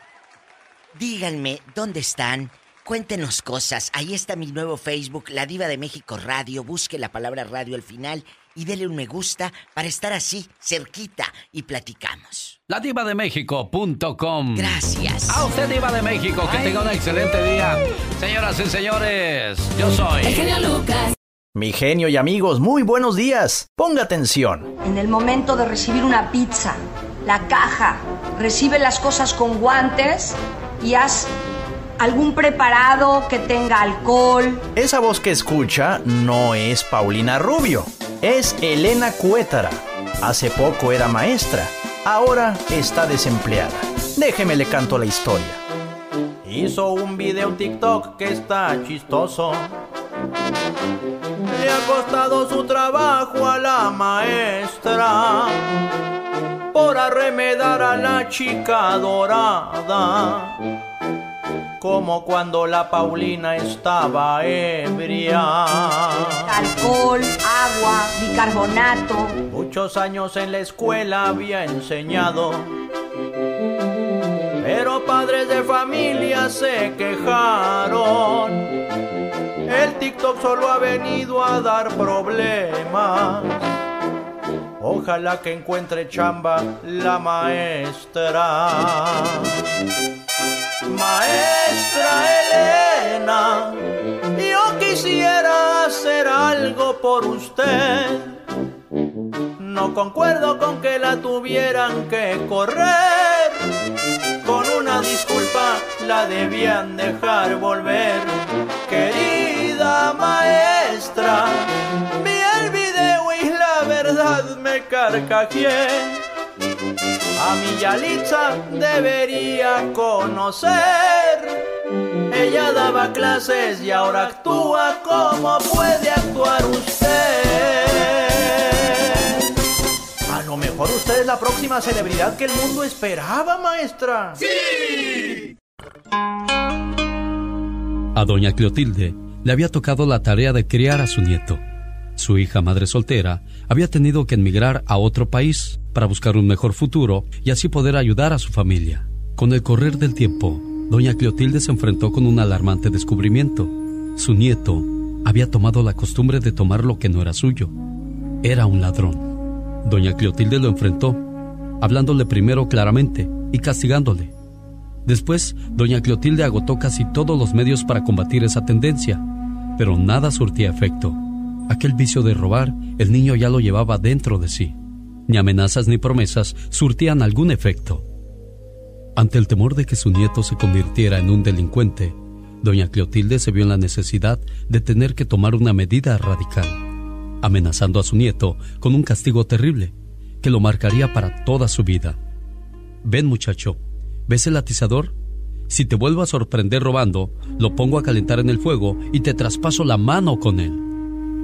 Díganme dónde están, cuéntenos cosas. Ahí está mi nuevo Facebook, La Diva de México Radio. Busque la palabra radio al final y dele un me gusta para estar así, cerquita y platicamos. Ladivademéxico.com Gracias. A usted, Diva de México, que tenga un excelente día. Señoras y señores, yo soy... Mi genio y amigos, muy buenos días. Ponga atención. En el momento de recibir una pizza, la caja, recibe las cosas con guantes y haz algún preparado que tenga alcohol. Esa voz que escucha no es Paulina Rubio, es Elena Cuétara. Hace poco era maestra, ahora está desempleada. Déjeme le canto la historia. Hizo un video TikTok que está chistoso. Le ha costado su trabajo a la maestra por arremedar a la chica dorada. Como cuando la Paulina estaba ebria. Alcohol, agua, bicarbonato. Muchos años en la escuela había enseñado. Pero padres de familia se quejaron. El TikTok solo ha venido a dar problemas. Ojalá que encuentre chamba la maestra. Maestra Elena, yo quisiera hacer algo por usted. No concuerdo con que la tuvieran que correr. Con una disculpa la debían dejar volver. Querida maestra, vi el video y la verdad me carcajeé. A mi Yalitza debería conocer. Ella daba clases y ahora actúa como puede actuar usted. A lo mejor usted es la próxima celebridad que el mundo esperaba, maestra. ¡Sí! A doña Clotilde le había tocado la tarea de criar a su nieto. Su hija, madre soltera, había tenido que emigrar a otro país para buscar un mejor futuro y así poder ayudar a su familia. Con el correr del tiempo, doña Clotilde se enfrentó con un alarmante descubrimiento. Su nieto había tomado la costumbre de tomar lo que no era suyo. Era un ladrón. Doña Clotilde lo enfrentó, hablándole primero claramente y castigándole. Después, doña Clotilde agotó casi todos los medios para combatir esa tendencia, pero nada surtía efecto. Aquel vicio de robar, el niño ya lo llevaba dentro de sí. Ni amenazas ni promesas surtían algún efecto. Ante el temor de que su nieto se convirtiera en un delincuente, doña Clotilde se vio en la necesidad de tener que tomar una medida radical, amenazando a su nieto con un castigo terrible que lo marcaría para toda su vida. Ven muchacho, ¿ves el atizador? Si te vuelvo a sorprender robando, lo pongo a calentar en el fuego y te traspaso la mano con él.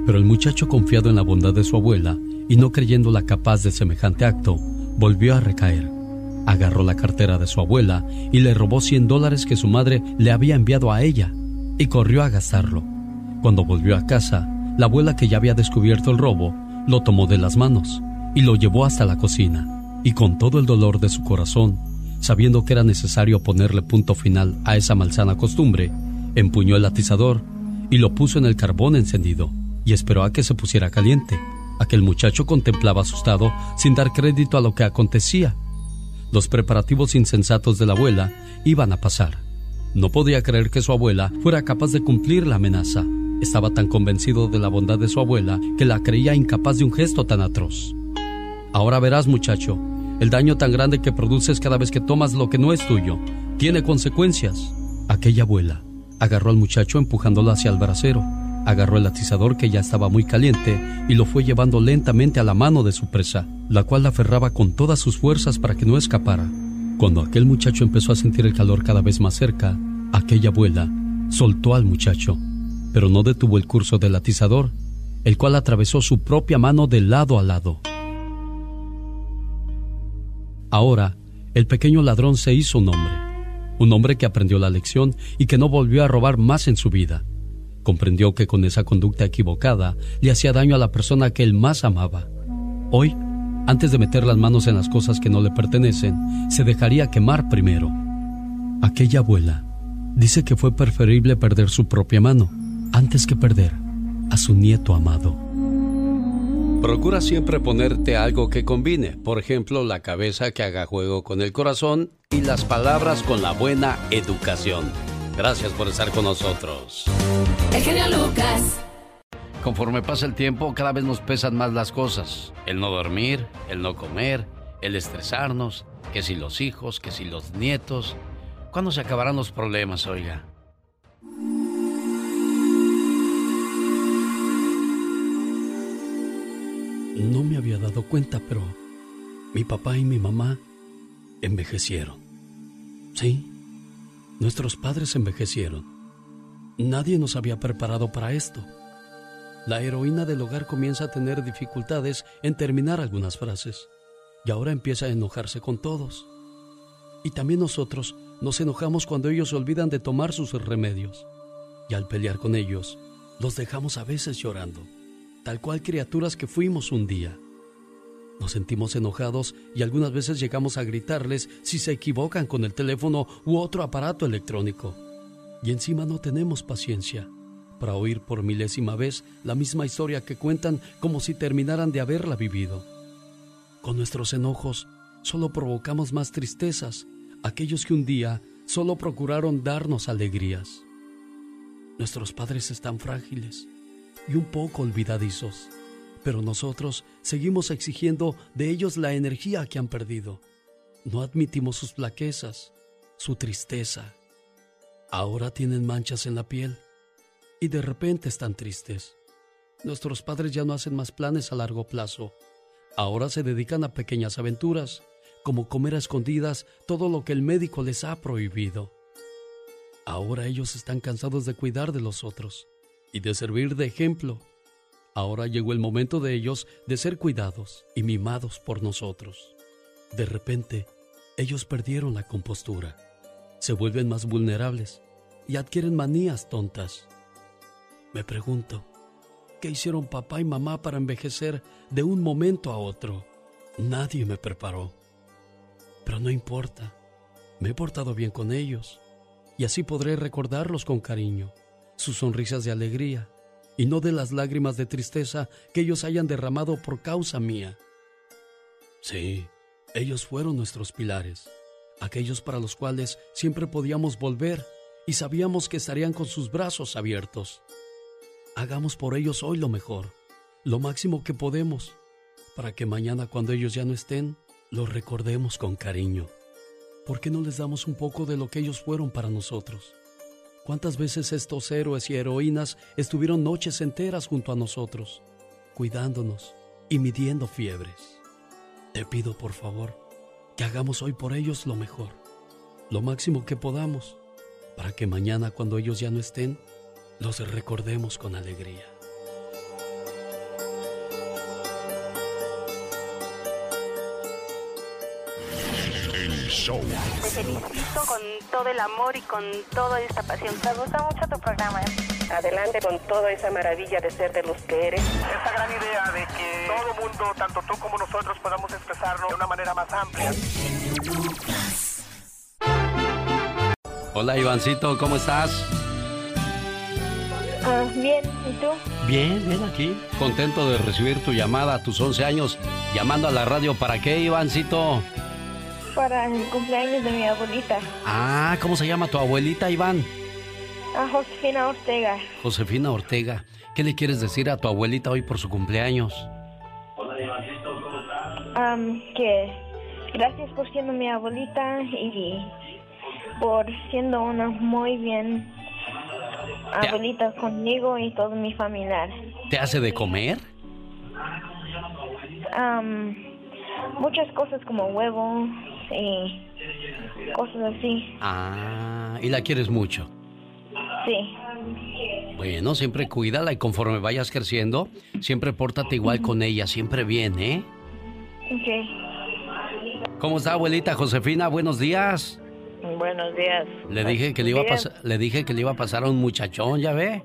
Pero el muchacho, confiado en la bondad de su abuela y no creyéndola capaz de semejante acto, volvió a recaer. Agarró la cartera de su abuela y le robó 100 dólares que su madre le había enviado a ella y corrió a gastarlo. Cuando volvió a casa, la abuela que ya había descubierto el robo lo tomó de las manos y lo llevó hasta la cocina. Y con todo el dolor de su corazón, sabiendo que era necesario ponerle punto final a esa malsana costumbre, empuñó el atizador y lo puso en el carbón encendido y esperó a que se pusiera caliente. Aquel muchacho contemplaba asustado sin dar crédito a lo que acontecía. Los preparativos insensatos de la abuela iban a pasar. No podía creer que su abuela fuera capaz de cumplir la amenaza. Estaba tan convencido de la bondad de su abuela que la creía incapaz de un gesto tan atroz. Ahora verás, muchacho, el daño tan grande que produces cada vez que tomas lo que no es tuyo. Tiene consecuencias. Aquella abuela agarró al muchacho empujándolo hacia el brasero Agarró el atizador que ya estaba muy caliente y lo fue llevando lentamente a la mano de su presa, la cual la aferraba con todas sus fuerzas para que no escapara. Cuando aquel muchacho empezó a sentir el calor cada vez más cerca, aquella abuela soltó al muchacho, pero no detuvo el curso del atizador, el cual atravesó su propia mano de lado a lado. Ahora, el pequeño ladrón se hizo un hombre, un hombre que aprendió la lección y que no volvió a robar más en su vida. Comprendió que con esa conducta equivocada le hacía daño a la persona que él más amaba. Hoy, antes de meter las manos en las cosas que no le pertenecen, se dejaría quemar primero. Aquella abuela dice que fue preferible perder su propia mano antes que perder a su nieto amado. Procura siempre ponerte algo que combine, por ejemplo, la cabeza que haga juego con el corazón y las palabras con la buena educación. Gracias por estar con nosotros. El genio Lucas. Conforme pasa el tiempo, cada vez nos pesan más las cosas. El no dormir, el no comer, el estresarnos, que si los hijos, que si los nietos. ¿Cuándo se acabarán los problemas, oiga? No me había dado cuenta, pero mi papá y mi mamá envejecieron. Sí, Nuestros padres envejecieron. Nadie nos había preparado para esto. La heroína del hogar comienza a tener dificultades en terminar algunas frases y ahora empieza a enojarse con todos. Y también nosotros nos enojamos cuando ellos olvidan de tomar sus remedios. Y al pelear con ellos, los dejamos a veces llorando, tal cual criaturas que fuimos un día. Nos sentimos enojados y algunas veces llegamos a gritarles si se equivocan con el teléfono u otro aparato electrónico. Y encima no tenemos paciencia para oír por milésima vez la misma historia que cuentan como si terminaran de haberla vivido. Con nuestros enojos solo provocamos más tristezas, aquellos que un día solo procuraron darnos alegrías. Nuestros padres están frágiles y un poco olvidadizos pero nosotros seguimos exigiendo de ellos la energía que han perdido. No admitimos sus flaquezas, su tristeza. Ahora tienen manchas en la piel y de repente están tristes. Nuestros padres ya no hacen más planes a largo plazo. Ahora se dedican a pequeñas aventuras, como comer a escondidas todo lo que el médico les ha prohibido. Ahora ellos están cansados de cuidar de los otros y de servir de ejemplo. Ahora llegó el momento de ellos de ser cuidados y mimados por nosotros. De repente, ellos perdieron la compostura, se vuelven más vulnerables y adquieren manías tontas. Me pregunto, ¿qué hicieron papá y mamá para envejecer de un momento a otro? Nadie me preparó. Pero no importa, me he portado bien con ellos y así podré recordarlos con cariño, sus sonrisas de alegría y no de las lágrimas de tristeza que ellos hayan derramado por causa mía. Sí, ellos fueron nuestros pilares, aquellos para los cuales siempre podíamos volver y sabíamos que estarían con sus brazos abiertos. Hagamos por ellos hoy lo mejor, lo máximo que podemos, para que mañana cuando ellos ya no estén, los recordemos con cariño. ¿Por qué no les damos un poco de lo que ellos fueron para nosotros? ¿Cuántas veces estos héroes y heroínas estuvieron noches enteras junto a nosotros, cuidándonos y midiendo fiebres? Te pido por favor que hagamos hoy por ellos lo mejor, lo máximo que podamos, para que mañana cuando ellos ya no estén, los recordemos con alegría. Show. Te felicito con todo el amor y con toda esta pasión. Me gusta mucho tu programa. Adelante con toda esa maravilla de ser de los que eres. Esta gran idea de que todo mundo, tanto tú como nosotros, podamos expresarlo de una manera más amplia. Hola Ivancito, ¿cómo estás? Ah, bien, ¿y tú? Bien, bien aquí. Contento de recibir tu llamada a tus 11 años. Llamando a la radio, ¿para qué, Ivancito? Para el cumpleaños de mi abuelita, Ah, ¿cómo se llama tu abuelita, Iván? a Josefina Ortega. Josefina Ortega. ¿Qué le quieres decir a tu abuelita hoy por su cumpleaños? Am, que gracias por siendo mi abuelita y por siendo una muy bien abuelita conmigo y todo mi familiar. ¿Te hace de comer? Am, muchas cosas como huevo y cosas así. Ah, y la quieres mucho. Sí. Bueno, siempre cuídala y conforme vayas creciendo, siempre pórtate igual con ella, siempre bien, ¿eh? Ok. ¿Cómo está, abuelita Josefina? Buenos días. Buenos días. Le dije que le iba a pasar, le dije que le iba a pasar a un muchachón, ¿ya ve?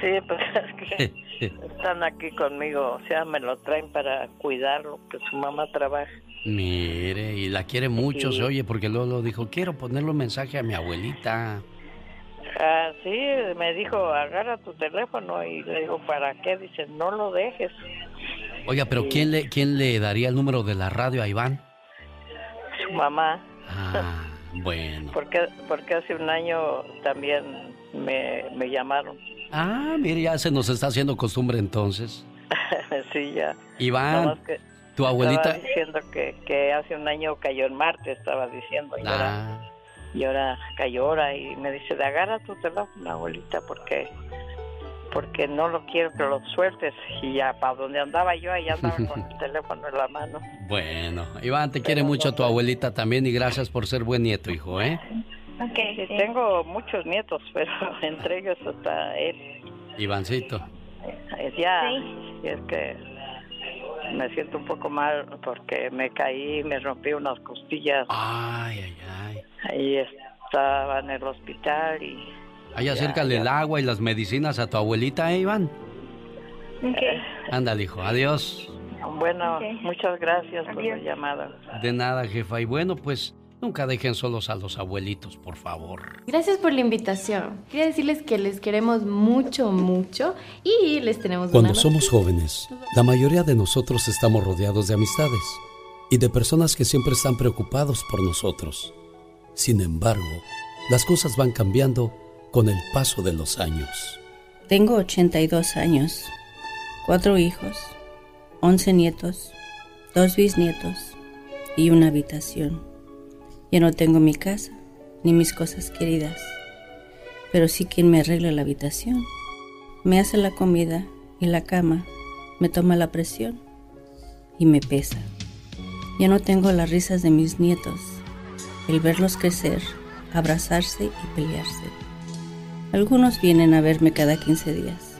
Sí, pues es que están aquí conmigo, o sea, me lo traen para cuidarlo, que su mamá trabaja. Mire, y la quiere mucho, Sí. se oye, porque luego lo dijo, quiero ponerle un mensaje a mi abuelita. Ah, sí, me dijo, agarra tu teléfono y le digo, ¿para qué? Dice, no lo dejes. Oiga, pero Sí. ¿quién le, quién le daría el número de la radio a Iván? Su mamá, Ah, bueno. porque, porque hace un año también me, me llamaron. Ah, mire, ya se nos está haciendo costumbre entonces. sí, ya. Iván, que tu abuelita... Estaba diciendo que, que hace un año cayó en Marte, estaba diciendo. Y, ahora, Ah, y ahora cayó ahora y me dice, "De agarra tu teléfono, abuelita, porque porque no lo quiero que lo sueltes. Y ya para donde andaba yo, ahí andaba con el teléfono en la mano. bueno, Iván, te quiere mucho tu abuelita también y gracias por ser buen nieto, hijo, ¿eh? Okay, sí, tengo muchos nietos, pero entre ellos está él. Ivancito. Eh, Ya, y es que me siento un poco mal porque me caí, me rompí unas costillas. Ay, ay, ay. Ahí estaba en el hospital y Ahí Ya, acércale ya. el agua y las medicinas a tu abuelita, ¿eh, Iván? Ándale, hijo, adiós. bueno, muchas gracias por la llamada. De nada, jefa. Y bueno, pues nunca dejen solos a los abuelitos, por favor. Gracias por la invitación. Quería decirles que les queremos mucho, mucho y les tenemos Cuando una somos jóvenes, la mayoría de nosotros estamos rodeados de amistades y de personas que siempre están preocupados por nosotros. Sin embargo, las cosas van cambiando con el paso de los años. Tengo 82 años, cuatro hijos, 11 nietos, dos bisnietos y una habitación. Ya no tengo mi casa ni mis cosas queridas, pero sí quien me arregla la habitación. Me hace la comida y la cama, me toma la presión. y me pesa. Ya no tengo las risas de mis nietos, el verlos crecer, abrazarse y pelearse. Algunos vienen a verme cada 15 días,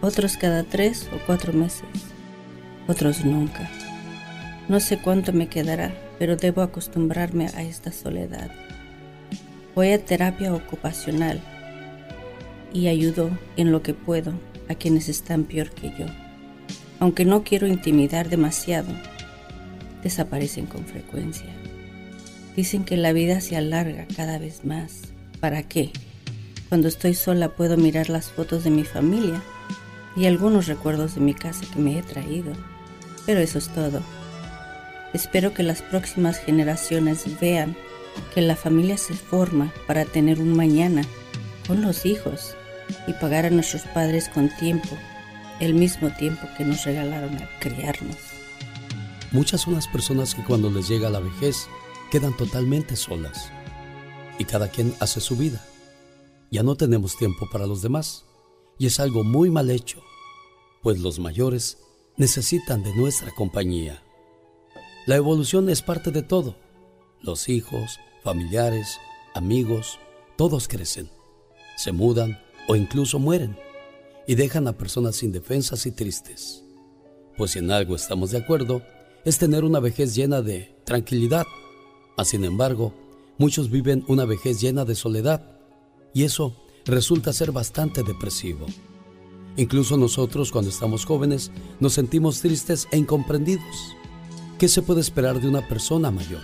otros cada 3 o 4 meses, otros nunca. No sé cuánto me quedará, pero debo acostumbrarme a esta soledad. Voy a terapia ocupacional y ayudo en lo que puedo a quienes están peor que yo. Aunque no quiero intimidar demasiado, desaparecen con frecuencia. Dicen que la vida se alarga cada vez más. ¿Para qué? Cuando estoy sola puedo mirar las fotos de mi familia y algunos recuerdos de mi casa que me he traído. Pero eso es todo. Espero que las próximas generaciones vean que la familia se forma para tener un mañana con los hijos y pagar a nuestros padres con tiempo, el mismo tiempo que nos regalaron al criarnos. Muchas son las personas que cuando les llega la vejez quedan totalmente solas y cada quien hace su vida. Ya no tenemos tiempo para los demás y es algo muy mal hecho, pues los mayores necesitan de nuestra compañía. La evolución es parte de todo. Los hijos, familiares, amigos, todos crecen, se mudan o incluso mueren y dejan a personas indefensas y tristes. Pues si en algo estamos de acuerdo, es tener una vejez llena de tranquilidad. Mas, sin embargo, muchos viven una vejez llena de soledad y eso resulta ser bastante depresivo. Incluso nosotros cuando estamos jóvenes nos sentimos tristes e incomprendidos. ¿Qué se puede esperar de una persona mayor?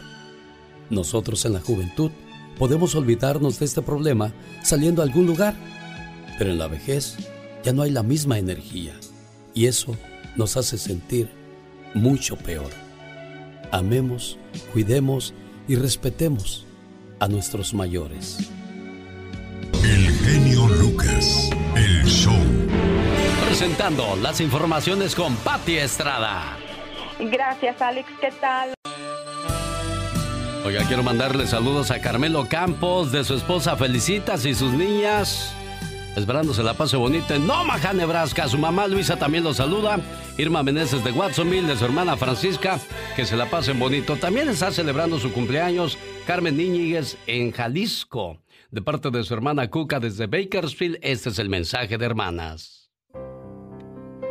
Nosotros en la juventud podemos olvidarnos de este problema saliendo a algún lugar, pero en la vejez ya no hay la misma energía y eso nos hace sentir mucho peor. Amemos, cuidemos y respetemos a nuestros mayores. El genio Lucas, el show. Presentando las informaciones con Patti Estrada. Gracias, Alex. ¿Qué tal? Oiga, quiero mandarle saludos a Carmelo Campos, de su esposa Felicitas y sus niñas. Esperando se la pase bonita en Omaha, Nebraska. Su mamá Luisa también lo saluda. Irma Meneses de Watsonville, de su hermana Francisca. Que se la pasen bonito. También está celebrando su cumpleaños Carmen Níñiguez en Jalisco. De parte de su hermana Cuca desde Bakersfield, este es el mensaje de hermanas.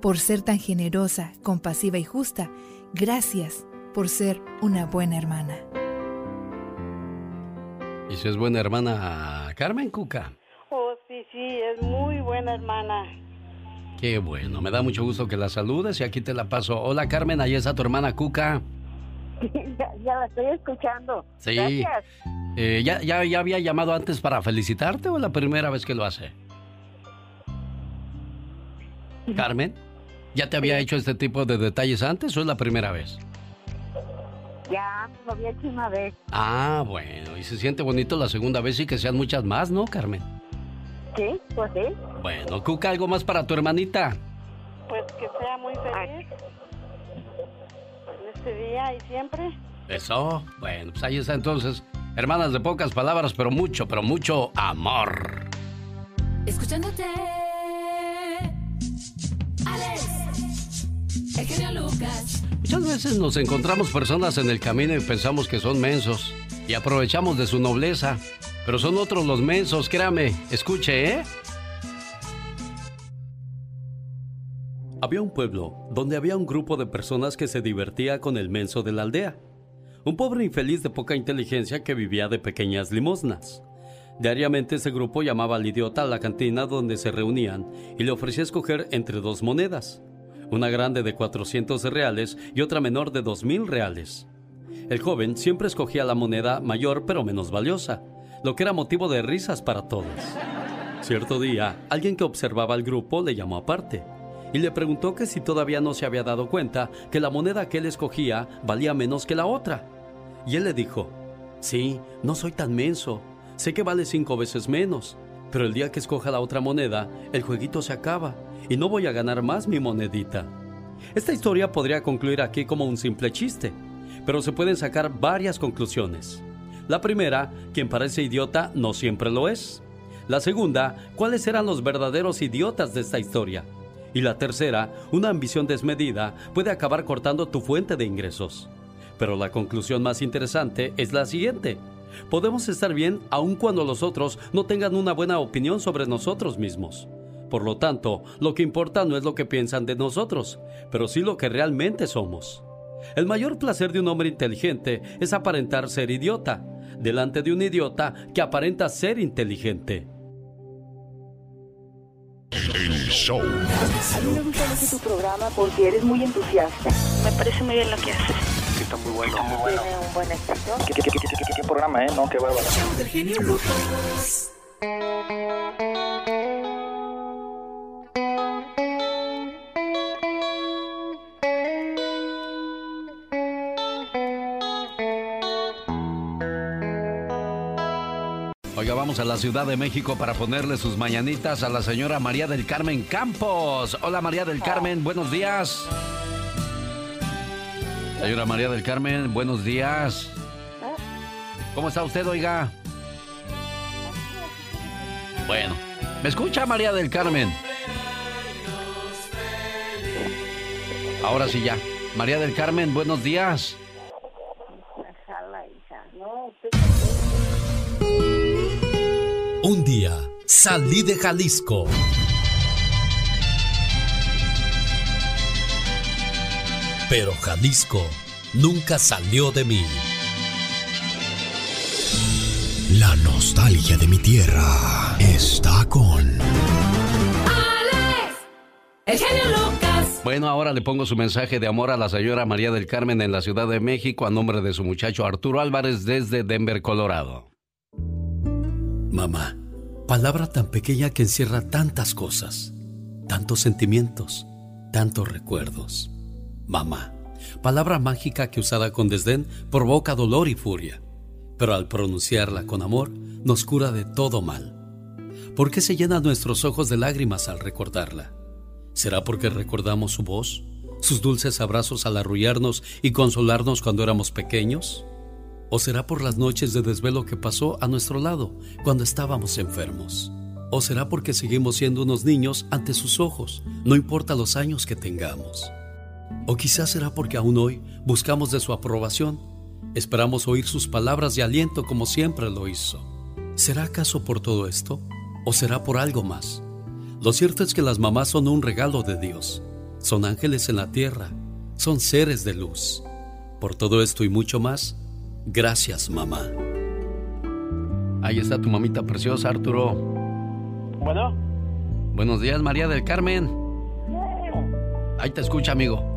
Por ser tan generosa, compasiva y justa, gracias por ser una buena hermana. ¿Y si es buena hermana Carmen Cuca? Oh, sí, sí, es muy buena hermana. Qué bueno, me da mucho gusto que la saludes y aquí te la paso. Hola Carmen, ahí está tu hermana Cuca. ya, la estoy escuchando. Sí. Gracias. Eh, ¿ya, ya, ¿Ya había llamado antes para felicitarte o es la primera vez que lo hace? Carmen, ¿ya te había hecho este tipo de detalles antes o es la primera vez? Ya, lo había hecho una vez. Ah, bueno, y se siente bonito la segunda vez y que sean muchas más, ¿no, Carmen? Sí, pues sí. Bueno, Cuca, ¿algo más para tu hermanita? Pues que sea muy feliz en este día y siempre. Eso, bueno, pues ahí está entonces. Hermanas de pocas palabras, pero mucho, pero mucho amor. Escuchándote. Alex. El genio Lucas. Muchas veces nos encontramos personas en el camino y pensamos que son mensos y aprovechamos de su nobleza, pero son otros los mensos, créame, escuche, ¿eh? Había un pueblo donde había un grupo de personas que se divertía con el menso de la aldea. Un pobre infeliz de poca inteligencia que vivía de pequeñas limosnas. Diariamente ese grupo llamaba al idiota a la cantina donde se reunían y le ofrecía escoger entre dos monedas una grande de 400 reales y otra menor de 2.000 reales. El joven siempre escogía la moneda mayor pero menos valiosa, lo que era motivo de risas para todos. Cierto día, alguien que observaba al grupo le llamó aparte y le preguntó que si todavía no se había dado cuenta que la moneda que él escogía valía menos que la otra. Y él le dijo, sí, no soy tan menso, sé que vale cinco veces menos, pero el día que escoja la otra moneda, el jueguito se acaba y no voy a ganar más mi monedita. Esta historia podría concluir aquí como un simple chiste, pero se pueden sacar varias conclusiones. La primera, quien parece idiota no siempre lo es. La segunda, cuáles eran los verdaderos idiotas de esta historia. Y la tercera, una ambición desmedida puede acabar cortando tu fuente de ingresos. Pero la conclusión más interesante es la siguiente. Podemos estar bien aun cuando los otros no tengan una buena opinión sobre nosotros mismos. Por lo tanto, lo que importa no es lo que piensan de nosotros, pero sí lo que realmente somos. El mayor placer de un hombre inteligente es aparentar ser idiota, delante de un idiota que aparenta ser inteligente. El show. A mí me gusta mucho tu programa porque eres muy entusiasta. Me parece muy bien lo que haces. Está muy bueno. Está muy bueno. Tiene un buen éxito. ¿Qué, qué, qué, qué, qué programa, eh? No, qué bárbaro. Del genio Lucas. Oiga, vamos a la Ciudad de México para ponerle sus mañanitas a la señora María del Carmen Campos. Hola María del Carmen, buenos días. Señora María del Carmen, buenos días. ¿Cómo está usted, oiga? Bueno, ¿me escucha María del Carmen? Ahora sí ya. María del Carmen, buenos días. Un día salí de Jalisco. Pero Jalisco nunca salió de mí. La nostalgia de mi tierra está con... ¡Alex! El genio Lucas. Bueno, ahora le pongo su mensaje de amor a la señora María del Carmen en la Ciudad de México a nombre de su muchacho Arturo Álvarez desde Denver, Colorado. Mamá, palabra tan pequeña que encierra tantas cosas, tantos sentimientos, tantos recuerdos. Mamá, palabra mágica que usada con desdén provoca dolor y furia, pero al pronunciarla con amor nos cura de todo mal. ¿Por qué se llenan nuestros ojos de lágrimas al recordarla? ¿Será porque recordamos su voz, sus dulces abrazos al arrullarnos y consolarnos cuando éramos pequeños? ¿O será por las noches de desvelo que pasó a nuestro lado cuando estábamos enfermos? ¿O será porque seguimos siendo unos niños ante sus ojos, no importa los años que tengamos? ¿O quizás será porque aún hoy buscamos de su aprobación? Esperamos oír sus palabras de aliento como siempre lo hizo. ¿Será acaso por todo esto? ¿O será por algo más? Lo cierto es que las mamás son un regalo de Dios. Son ángeles en la tierra. Son seres de luz. Por todo esto y mucho más, gracias mamá. Ahí está tu mamita preciosa, Arturo. Bueno. Buenos días, María del Carmen. Ahí te escucha, amigo.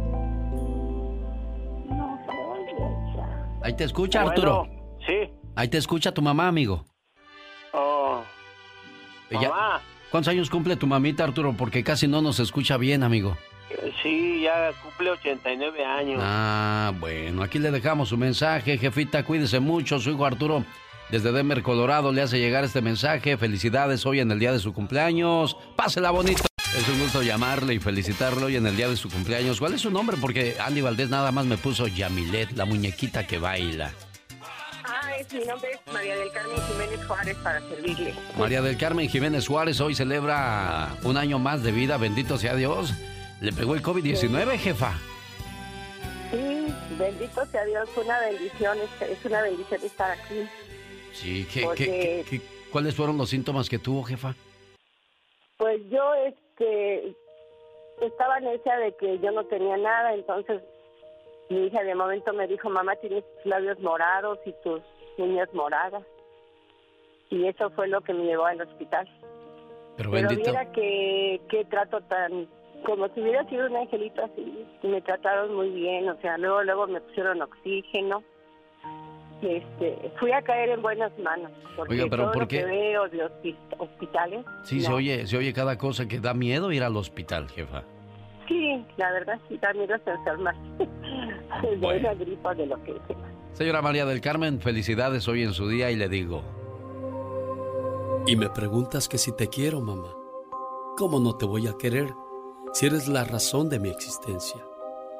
Ahí te escucha, Arturo. Sí. Ahí te escucha tu mamá, amigo. Oh. Ella- Mamá. ¿Cuántos años cumple tu mamita, Arturo? Porque casi no nos escucha bien, amigo. Eh, Sí, ya cumple 89 años. Ah, bueno, aquí le dejamos su mensaje, jefita, cuídese mucho, su hijo Arturo desde Denver, Colorado, le hace llegar este mensaje, felicidades hoy en el día de su cumpleaños, pásela bonito. Es un gusto llamarle y felicitarlo hoy en el día de su cumpleaños. ¿Cuál es su nombre? Porque Andy Valdés nada más me puso Yamilet, la muñequita que baila. Ah, es, mi nombre es María del Carmen Jiménez Juárez para servirle. María del Carmen Jiménez Suárez hoy celebra un año más de vida, bendito sea Dios. Le pegó el COVID-19, jefa. Sí, bendito sea Dios, una bendición, es, una bendición estar aquí. Sí, ¿qué, Porque- qué- qué- qué- cuáles fueron los síntomas que tuvo, jefa? Pues yo este estaba necia de que yo no tenía nada, entonces mi hija de momento me dijo, mamá, tienes tus labios morados y tus uñas moradas. Y eso fue lo que me llevó al hospital. Pero Pero viera que, que trato tan, como si hubiera sido un angelito así, me trataron muy bien, o sea, luego, luego me pusieron oxígeno. Este, fui a caer en buenas manos, porque Oiga, pero todo ¿por lo qué? que veo de hospi- hospitales, Sí, se oye, se oye cada cosa que da miedo ir al hospital, jefa. Sí, la verdad sí, también los enfermas. de una gripa, de lo que sea. Señora María del Carmen, felicidades hoy en su día y le digo. Y me preguntas que si te quiero, mamá. ¿Cómo no te voy a querer si eres la razón de mi existencia?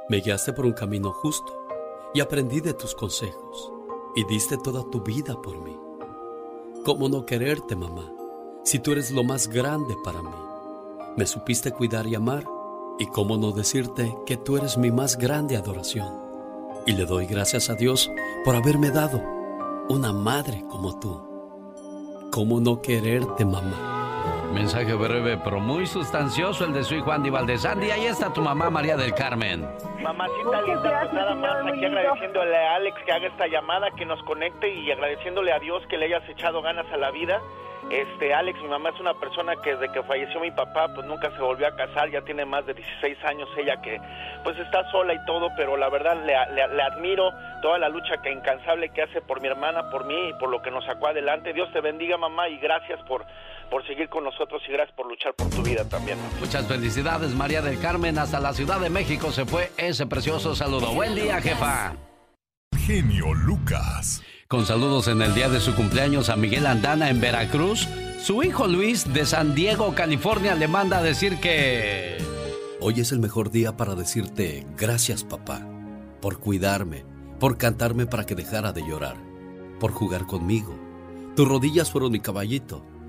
Me guiaste por un camino justo y aprendí de tus consejos y diste toda tu vida por mí. ¿Cómo no quererte, mamá, si tú eres lo más grande para mí? Me supiste cuidar y amar y cómo no decirte que tú eres mi más grande adoración. Y le doy gracias a Dios por haberme dado una madre como tú. ¿Cómo no quererte, mamá? Mensaje breve pero muy sustancioso el de su hijo Andy Valdés. Andy, ahí está tu mamá María del Carmen. Mamacita linda, nada más aquí agradeciéndole a Alex que haga esta llamada, que nos conecte y agradeciéndole a Dios que le hayas echado ganas a la vida. Este, Alex, mi mamá es una persona que desde que falleció mi papá, pues nunca se volvió a casar, ya tiene más de 16 años ella que pues está sola y todo, pero la verdad le, le, admiro toda la lucha que incansable que hace por mi hermana, por mí y por lo que nos sacó adelante. Dios te bendiga, mamá, y gracias por, por seguir con nosotros y gracias por luchar por tu vida también. Muchas felicidades, María del Carmen. Hasta la Ciudad de México se fue ese precioso saludo. Buen día, jefa. Genio Lucas. Con saludos en el día de su cumpleaños a Miguel Andana en Veracruz, su hijo Luis de San Diego, California, le manda a decir que... Hoy es el mejor día para decirte gracias papá, por cuidarme, por cantarme para que dejara de llorar, por jugar conmigo. Tus rodillas fueron mi caballito,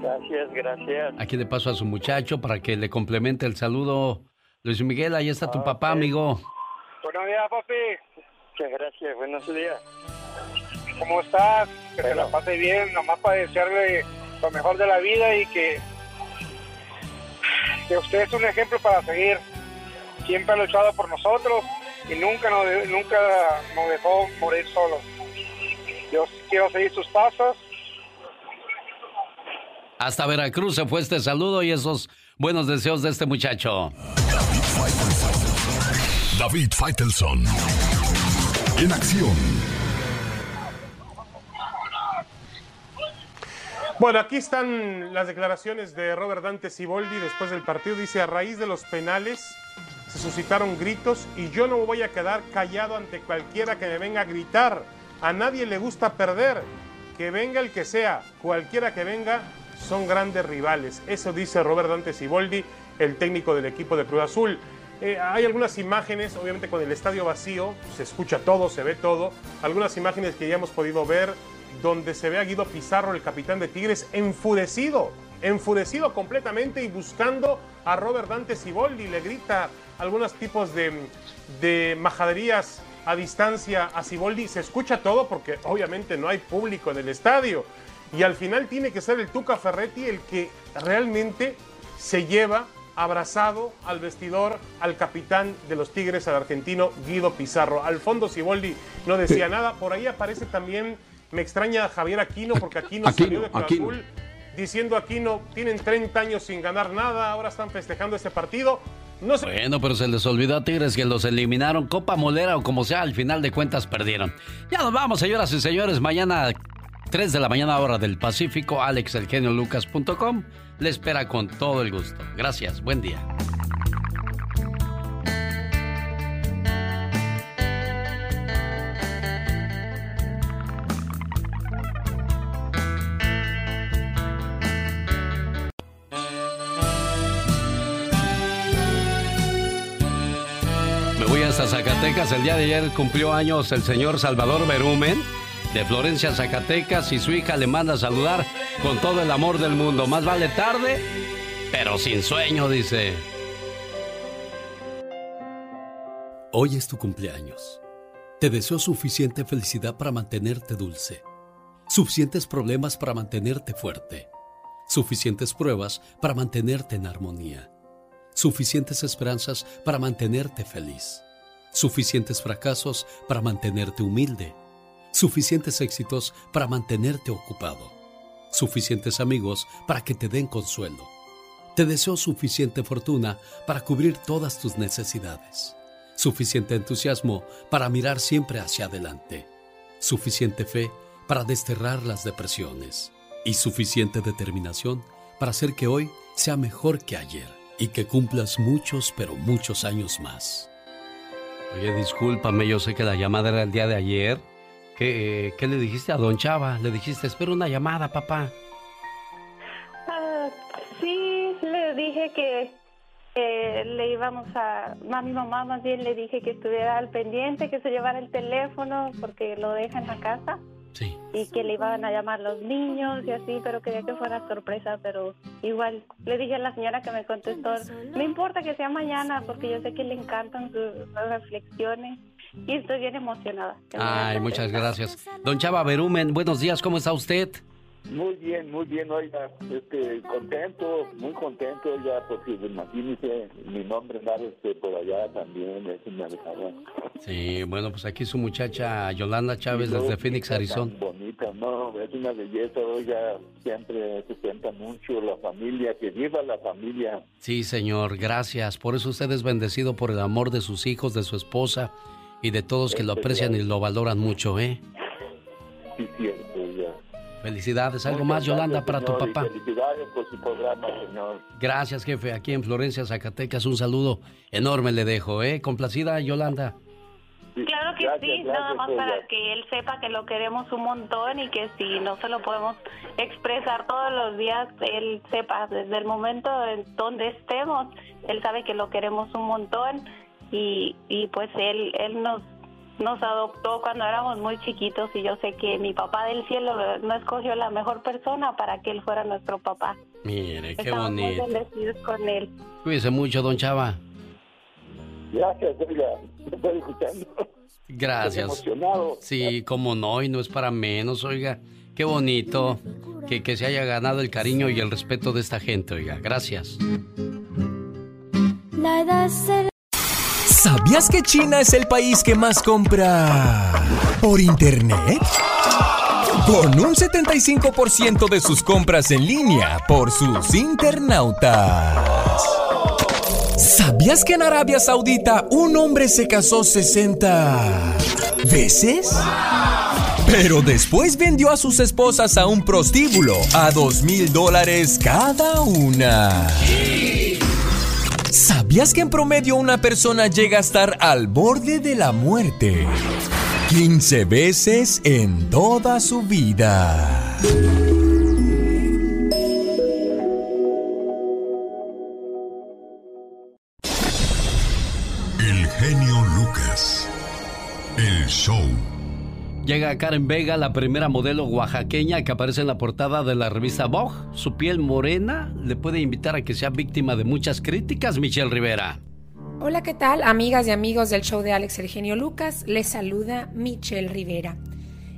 Gracias, gracias. Aquí le paso a su muchacho para que le complemente el saludo. Luis Miguel, ahí está tu Ah, papá, amigo. Buenos días, papi. Muchas gracias, buenos días. ¿Cómo estás? Que se la pase bien, nomás para desearle lo mejor de la vida y que, que usted es un ejemplo para seguir. Siempre ha luchado por nosotros y nunca nos, nunca nos dejó morir solos. Yo quiero seguir sus pasos. Hasta Veracruz se fue este saludo y esos buenos deseos de este muchacho. David Faitelson. En acción. Bueno, aquí están las declaraciones de Robert Dante Siboldi después del partido. Dice, a raíz de los penales se suscitaron gritos y yo no me voy a quedar callado ante cualquiera que me venga a gritar. A nadie le gusta perder. Que venga el que sea, cualquiera que venga, son grandes rivales. Eso dice Robert Dante Siboldi, el técnico del equipo de Cruz Azul. Eh, hay algunas imágenes, obviamente con el estadio vacío, se escucha todo, se ve todo. Algunas imágenes que ya hemos podido ver donde se ve a Guido Pizarro, el capitán de Tigres, enfurecido, enfurecido completamente y buscando a Robert Dante Siboldi. Le grita algunos tipos de, de majaderías a distancia a Siboldi. Se escucha todo porque obviamente no hay público en el estadio. Y al final tiene que ser el Tuca Ferretti el que realmente se lleva abrazado al vestidor al capitán de los Tigres, al argentino Guido Pizarro. Al fondo Siboldi no decía nada. Por ahí aparece también, me extraña Javier Aquino, porque Aquino, Aquino, salió de Cruz Aquino. Azul diciendo Aquino, tienen 30 años sin ganar nada, ahora están festejando este partido. No sé. Bueno, pero se les olvidó a Tigres que los eliminaron Copa Molera o como sea, al final de cuentas perdieron. Ya nos vamos, señoras y señores. Mañana, 3 de la mañana, hora del Pacífico, alexelgeniolucas.com le espera con todo el gusto. Gracias, buen día. Me voy hasta Zacatecas. El día de ayer cumplió años el señor Salvador Berumen de Florencia, Zacatecas, y su hija le manda a saludar con todo el amor del mundo. Más vale tarde, pero sin sueño, dice. Hoy es tu cumpleaños. Te deseo suficiente felicidad para mantenerte dulce, suficientes problemas para mantenerte fuerte, suficientes pruebas para mantenerte en armonía, suficientes esperanzas para mantenerte feliz, suficientes fracasos para mantenerte humilde, suficientes éxitos para mantenerte ocupado, suficientes amigos para que te den consuelo. Te deseo suficiente fortuna para cubrir todas tus necesidades suficiente entusiasmo para mirar siempre hacia adelante, suficiente fe para desterrar las depresiones y suficiente determinación para hacer que hoy sea mejor que ayer y que cumplas muchos, pero muchos años más. Oye, discúlpame, yo sé que la llamada era el día de ayer. ¿Qué, qué le dijiste a don Chava? Le dijiste, espero una llamada, papá. Ah, sí, le dije que eh, le íbamos a, a mi mamá más bien le dije que estuviera al pendiente, que se llevara el teléfono porque lo deja en la casa. Sí. Y que le iban a llamar los niños y así, pero quería que fuera sorpresa, pero igual le dije a la señora que me contestó, no importa que sea mañana porque yo sé que le encantan sus reflexiones y estoy bien emocionada. Ay, muchas gracias. Don Chava Berumen, buenos días, ¿cómo está usted? Muy bien, muy bien, oiga, este, contento, muy contento, ya, porque imagínese mi nombre andar este, por allá también, es una dejada. Sí, bueno, pues aquí su muchacha Yolanda Chávez desde Phoenix, Arizona. bonita, no, es una belleza, oiga, siempre se cuenta mucho la familia, que viva la familia. Sí, señor, gracias, por eso usted es bendecido por el amor de sus hijos, de su esposa y de todos que lo aprecian y lo valoran mucho, ¿eh? Sí, cierto, ya. Felicidades. ¿Algo más, Yolanda, para tu papá? Felicidades por su programa, señor. Gracias, jefe. Aquí en Florencia, Zacatecas, un saludo enorme le dejo, ¿eh? Complacida, Yolanda. Claro que sí, nada más para que él sepa que lo queremos un montón y que si no se lo podemos expresar todos los días, él sepa desde el momento en donde estemos, él sabe que lo queremos un montón y, y pues él, él nos nos adoptó cuando éramos muy chiquitos y yo sé que mi papá del cielo no escogió la mejor persona para que él fuera nuestro papá. Mire, qué Estamos bonito. muy bendecidos con él. Cuídese mucho, don Chava. Gracias, oiga, estoy escuchando. Gracias. Estoy emocionado. Sí, cómo no, y no es para menos, oiga. Qué bonito que, que se haya ganado el cariño y el respeto de esta gente, oiga. Gracias. La edad se ¿Sabías que China es el país que más compra por internet? Con un 75% de sus compras en línea por sus internautas. ¿Sabías que en Arabia Saudita un hombre se casó 60 veces? Pero después vendió a sus esposas a un prostíbulo a dos mil dólares cada una. ¿Sabías que en promedio una persona llega a estar al borde de la muerte 15 veces en toda su vida? El genio Lucas. El show. Llega Karen Vega, la primera modelo oaxaqueña que aparece en la portada de la revista Vogue. Su piel morena le puede invitar a que sea víctima de muchas críticas, Michelle Rivera. Hola, ¿qué tal? Amigas y amigos del show de Alex Eugenio Lucas, les saluda Michelle Rivera.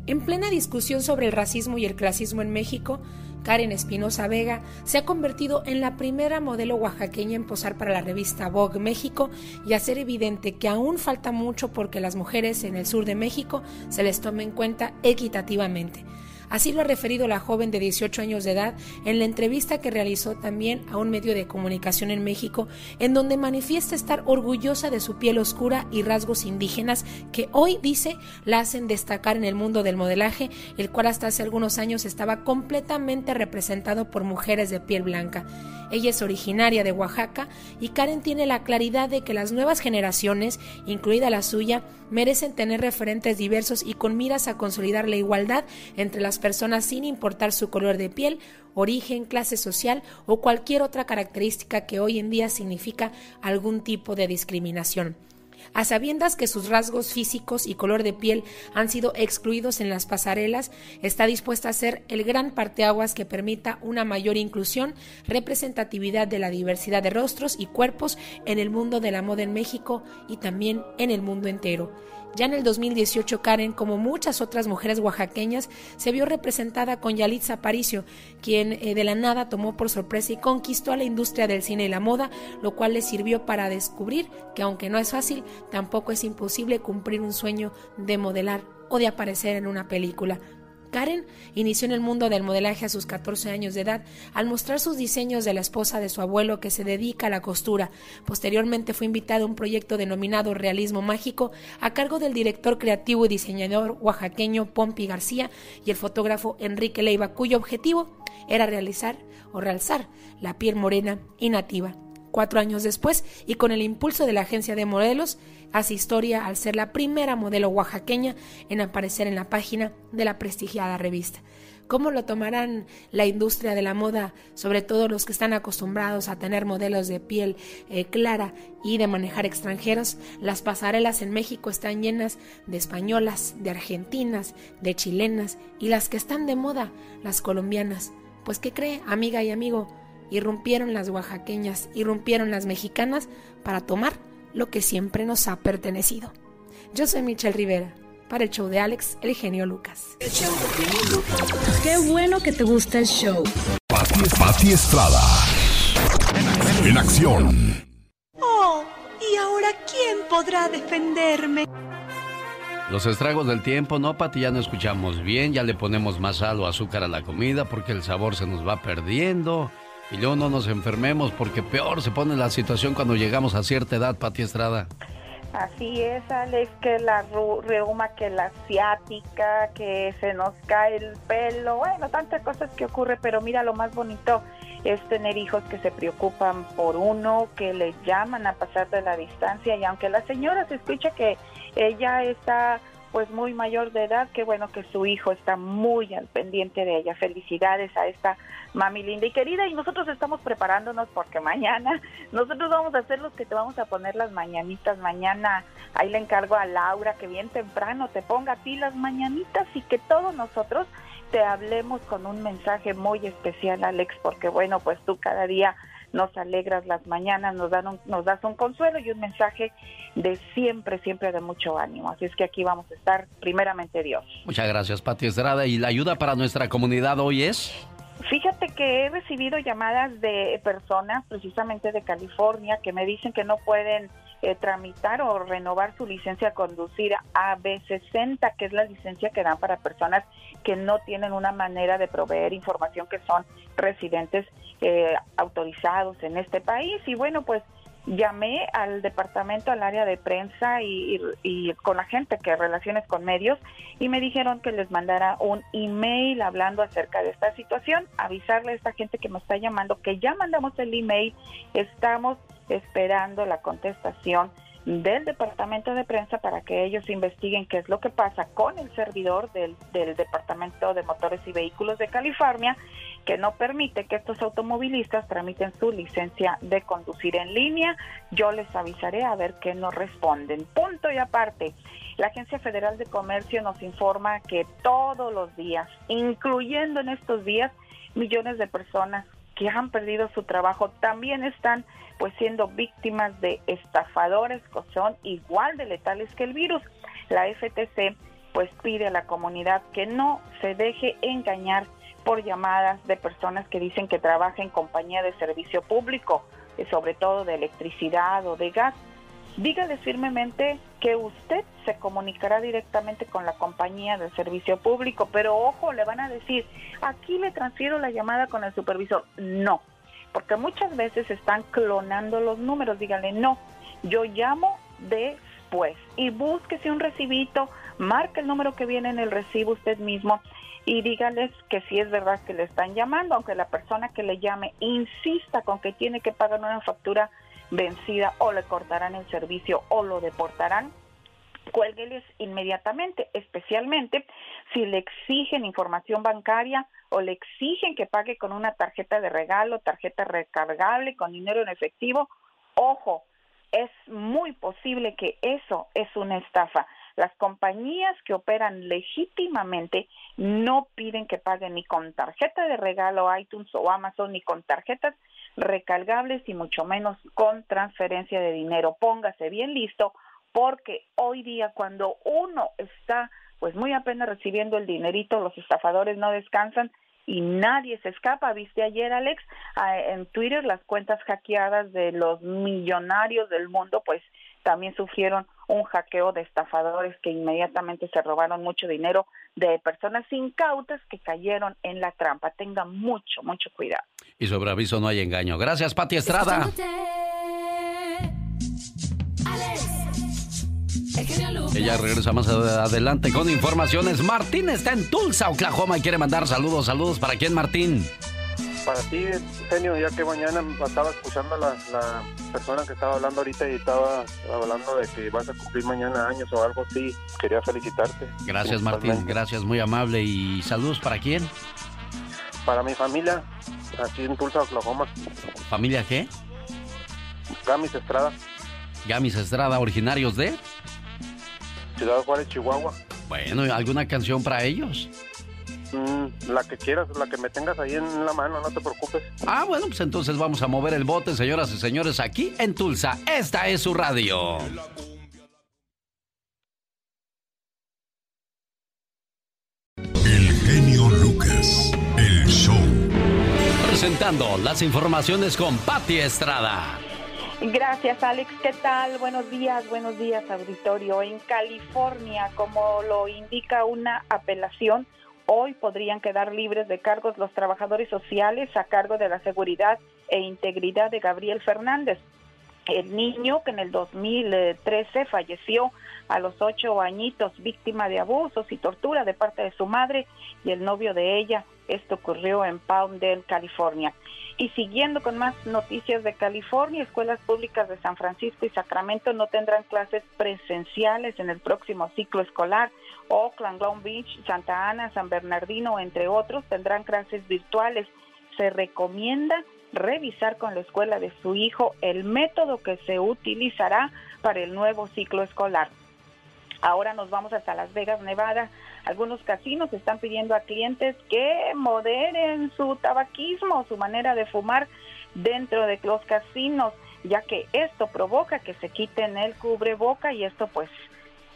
En plena discusión sobre el racismo y el clasismo en México, Karen Espinosa Vega se ha convertido en la primera modelo oaxaqueña en posar para la revista Vogue México y hacer evidente que aún falta mucho porque las mujeres en el sur de México se les tome en cuenta equitativamente. Así lo ha referido la joven de 18 años de edad en la entrevista que realizó también a un medio de comunicación en México, en donde manifiesta estar orgullosa de su piel oscura y rasgos indígenas que hoy dice la hacen destacar en el mundo del modelaje, el cual hasta hace algunos años estaba completamente representado por mujeres de piel blanca. Ella es originaria de Oaxaca y Karen tiene la claridad de que las nuevas generaciones, incluida la suya, merecen tener referentes diversos y con miras a consolidar la igualdad entre las personas sin importar su color de piel, origen, clase social o cualquier otra característica que hoy en día significa algún tipo de discriminación. A sabiendas que sus rasgos físicos y color de piel han sido excluidos en las pasarelas, está dispuesta a ser el gran parteaguas que permita una mayor inclusión, representatividad de la diversidad de rostros y cuerpos en el mundo de la moda en México y también en el mundo entero. Ya en el 2018, Karen, como muchas otras mujeres oaxaqueñas, se vio representada con Yalitza Aparicio, quien eh, de la nada tomó por sorpresa y conquistó a la industria del cine y la moda, lo cual le sirvió para descubrir que aunque no es fácil, tampoco es imposible cumplir un sueño de modelar o de aparecer en una película. Karen inició en el mundo del modelaje a sus 14 años de edad al mostrar sus diseños de la esposa de su abuelo que se dedica a la costura. Posteriormente fue invitada a un proyecto denominado Realismo Mágico a cargo del director creativo y diseñador oaxaqueño Pompi García y el fotógrafo Enrique Leiva, cuyo objetivo era realizar o realzar la piel morena y nativa. Cuatro años después, y con el impulso de la agencia de modelos, hace historia al ser la primera modelo oaxaqueña en aparecer en la página de la prestigiada revista. ¿Cómo lo tomarán la industria de la moda, sobre todo los que están acostumbrados a tener modelos de piel eh, clara y de manejar extranjeros? Las pasarelas en México están llenas de españolas, de argentinas, de chilenas y las que están de moda, las colombianas. Pues ¿qué cree, amiga y amigo? Irrumpieron las oaxaqueñas, irrumpieron las mexicanas para tomar lo que siempre nos ha pertenecido. Yo soy Michelle Rivera, para el show de Alex, el genio Lucas. Qué bueno que te gusta el show. Pati, Estrada. En acción. Oh, ¿y ahora quién podrá defenderme? Los estragos del tiempo, no, Pati, ya no escuchamos bien, ya le ponemos más sal o azúcar a la comida porque el sabor se nos va perdiendo y luego no nos enfermemos porque peor se pone la situación cuando llegamos a cierta edad, Pati Estrada. Así es, Alex, que la reuma, que la ciática, que se nos cae el pelo, bueno, tantas cosas que ocurre, pero mira, lo más bonito es tener hijos que se preocupan por uno, que le llaman a pasar de la distancia y aunque la señora se escucha que ella está pues muy mayor de edad, qué bueno que su hijo está muy al pendiente de ella. Felicidades a esta mami linda y querida y nosotros estamos preparándonos porque mañana nosotros vamos a hacer los que te vamos a poner las mañanitas. Mañana ahí le encargo a Laura que bien temprano te ponga a ti las mañanitas y que todos nosotros te hablemos con un mensaje muy especial, Alex, porque bueno, pues tú cada día nos alegras las mañanas, nos, dan nos das un consuelo y un mensaje de siempre, siempre de mucho ánimo. Así es que aquí vamos a estar, primeramente Dios. Muchas gracias, Pati Estrada. ¿Y la ayuda para nuestra comunidad hoy es? Fíjate que he recibido llamadas de personas, precisamente de California, que me dicen que no pueden eh, tramitar o renovar su licencia a conducir AB60, que es la licencia que dan para personas que no tienen una manera de proveer información que son residentes eh, autorizados en este país. Y bueno, pues llamé al departamento, al área de prensa y, y, con la gente que relaciones con medios y me dijeron que les mandara un email hablando acerca de esta situación, avisarle a esta gente que me está llamando que ya mandamos el email, estamos esperando la contestación del departamento de prensa para que ellos investiguen qué es lo que pasa con el servidor del, del departamento de motores y vehículos de California que no permite que estos automovilistas tramiten su licencia de conducir en línea. Yo les avisaré a ver qué nos responden. Punto y aparte. La Agencia Federal de Comercio nos informa que todos los días, incluyendo en estos días, millones de personas que han perdido su trabajo también están pues siendo víctimas de estafadores que son igual de letales que el virus. La FTC pues pide a la comunidad que no se deje engañar por llamadas de personas que dicen que trabaja en compañía de servicio público, eh, sobre todo de electricidad o de gas. Dígale firmemente que usted se comunicará directamente con la compañía del servicio público, pero ojo, le van a decir, aquí le transfiero la llamada con el supervisor. No, porque muchas veces están clonando los números. Dígale, no, yo llamo después y búsquese un recibito, marque el número que viene en el recibo usted mismo y dígales que si es verdad que le están llamando, aunque la persona que le llame insista con que tiene que pagar una factura vencida o le cortarán el servicio o lo deportarán, cuélgueles inmediatamente, especialmente si le exigen información bancaria o le exigen que pague con una tarjeta de regalo, tarjeta recargable, con dinero en efectivo. Ojo, es muy posible que eso es una estafa. Las compañías que operan legítimamente no piden que paguen ni con tarjeta de regalo iTunes o Amazon, ni con tarjetas recargables y mucho menos con transferencia de dinero. Póngase bien listo porque hoy día cuando uno está pues muy apenas recibiendo el dinerito, los estafadores no descansan y nadie se escapa. Viste ayer, Alex, ah, en Twitter las cuentas hackeadas de los millonarios del mundo, pues también sufrieron un hackeo de estafadores que inmediatamente se robaron mucho dinero de personas incautas que cayeron en la trampa. Tengan mucho, mucho cuidado. Y sobre aviso no hay engaño. Gracias, Pati Estrada. Ella regresa más adelante con informaciones. Martín está en Tulsa, Oklahoma y quiere mandar saludos. Saludos para quién, Martín. Para ti, genio, ya que mañana estaba escuchando a la, la, persona que estaba hablando ahorita y estaba hablando de que vas a cumplir mañana años o algo así, quería felicitarte. Gracias, Martín, gracias, muy amable. ¿Y saludos para quién? Para mi familia, aquí en Tulsa, Oklahoma. ¿Familia qué? Gamis Estrada. Gamis Estrada, originarios de Ciudad Juárez, Chihuahua. Bueno, ¿alguna canción para ellos? Mm, la que quieras, la que me tengas ahí en la mano, no te preocupes. Ah, bueno, pues entonces vamos a mover el bote, señoras y señores, aquí en Tulsa. Esta es su radio. El genio Lucas, el show. Presentando las informaciones con Patti Estrada. Gracias, Alex. ¿Qué tal? Buenos días, buenos días, auditorio. En California, como lo indica una apelación, hoy podrían quedar libres de cargos los trabajadores sociales a cargo de la seguridad e integridad de Gabriel Fernández. El niño que en el 2013 falleció a los ocho añitos víctima de abusos y tortura de parte de su madre y el novio de ella. Esto ocurrió en Palmdale, California. Y siguiendo con más noticias de California, escuelas públicas de San Francisco y Sacramento no tendrán clases presenciales en el próximo ciclo escolar. Oakland, Long Beach, Santa Ana, San Bernardino, entre otros, tendrán clases virtuales. Se recomienda revisar con la escuela de su hijo el método que se utilizará para el nuevo ciclo escolar. Ahora nos vamos hasta Las Vegas, Nevada. Algunos casinos están pidiendo a clientes que moderen su tabaquismo, su manera de fumar dentro de los casinos, ya que esto provoca que se quiten el cubreboca y esto pues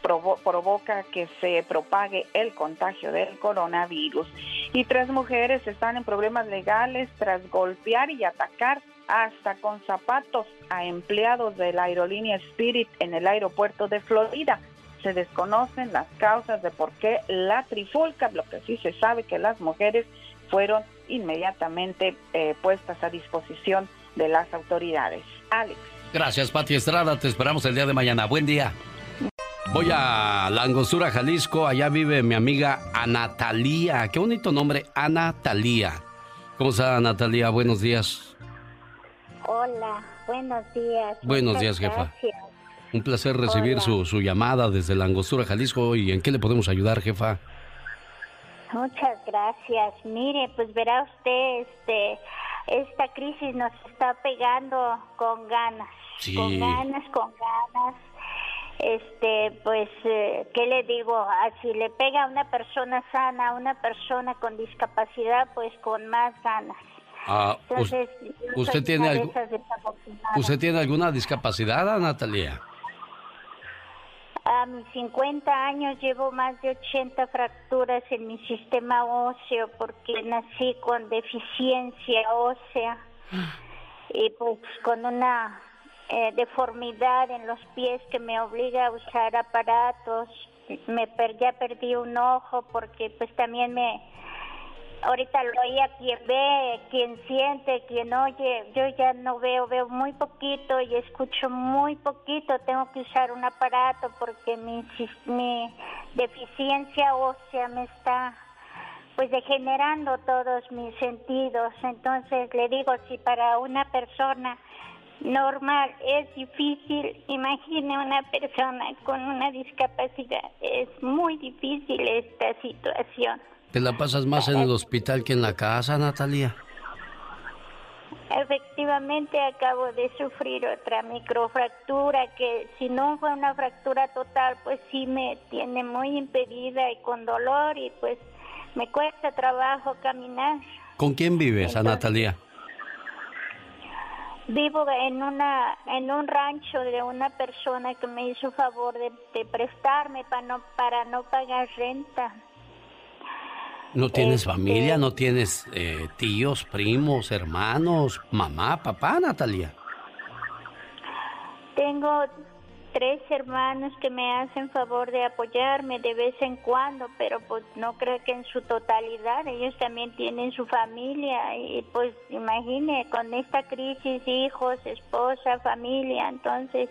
provoca que se propague el contagio del coronavirus. Y tres mujeres están en problemas legales tras golpear y atacar hasta con zapatos a empleados de la aerolínea Spirit en el aeropuerto de Florida. Se desconocen las causas de por qué la trifulca, lo que sí se sabe que las mujeres fueron inmediatamente eh, puestas a disposición de las autoridades. Alex. Gracias, Pati Estrada. Te esperamos el día de mañana. Buen día. Voy a La Angostura, Jalisco. Allá vive mi amiga Anatalía. Qué bonito nombre, Anatalía. ¿Cómo está, Natalia? Buenos días. Hola, buenos días. Buenos días, jefa. Un placer recibir su, su, llamada desde La Angostura, Jalisco. ¿Y en qué le podemos ayudar, jefa? Muchas gracias. Mire, pues verá usted, este, esta crisis nos está pegando con ganas. Sí. Con ganas, con ganas este pues eh, qué le digo ah, si le pega a una persona sana a una persona con discapacidad pues con más ganas ah, Entonces, usted tiene usted tiene alguna discapacidad Natalia a mis 50 años llevo más de 80 fracturas en mi sistema óseo porque nací con deficiencia ósea y pues con una eh, deformidad en los pies que me obliga a usar aparatos. Me per, ya perdí un ojo porque pues también me ahorita lo oía quien ve, quien siente, quien oye. Yo ya no veo, veo muy poquito y escucho muy poquito. Tengo que usar un aparato porque mi, mi deficiencia ósea me está pues degenerando todos mis sentidos. Entonces le digo, si para una persona normal, es difícil. Imagine una persona con una discapacidad, es muy difícil esta situación. ¿Te la pasas más en el hospital que en la casa, Natalia? Efectivamente acabo de sufrir otra microfractura que si no fue una fractura total pues sí me tiene muy impedida y con dolor y pues me cuesta trabajo caminar. ¿Con quién vives, a Natalia? Vivo en una en un rancho de una persona que me hizo favor de, prestarme para no para no pagar renta. ¿No tienes este, familia? ¿No tienes eh, tíos, primos, hermanos, mamá, papá, Natalia? Tengo tres hermanos que me hacen favor de apoyarme de vez en cuando, pero pues no creo que en su totalidad. Ellos también tienen su familia y pues imagine con esta crisis, hijos, esposa, familia, entonces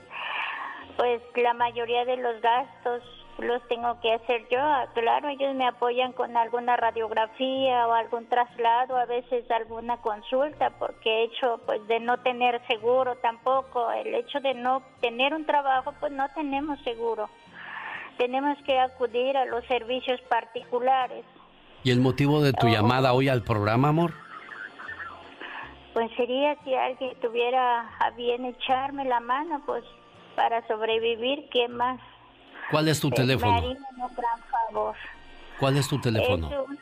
pues la mayoría de los gastos los tengo que hacer yo. Claro, ellos me apoyan con alguna radiografía o algún traslado, a veces alguna consulta, porque he hecho pues de no tener seguro tampoco, el hecho de no tener un trabajo, pues no tenemos seguro. Tenemos que acudir a los servicios particulares. ¿Y el motivo de tu oh. llamada hoy al programa, amor? Pues sería si alguien tuviera a bien echarme la mano, pues para sobrevivir, ¿qué más? ¿Cuál es tu teléfono? ¿Cuál es tu teléfono? Es un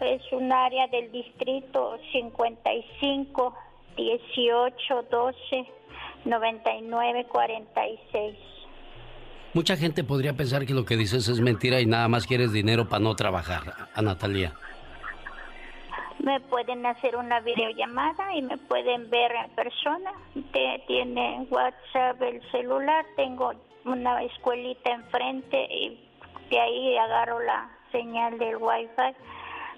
es un área del distrito 55 18 12 99 46. Mucha gente podría pensar que lo que dices es mentira y nada más quieres dinero para no trabajar, a Natalia. Me pueden hacer una videollamada y me pueden ver en persona. Tiene WhatsApp el celular, tengo una escuelita enfrente y de ahí agarro la señal del wifi.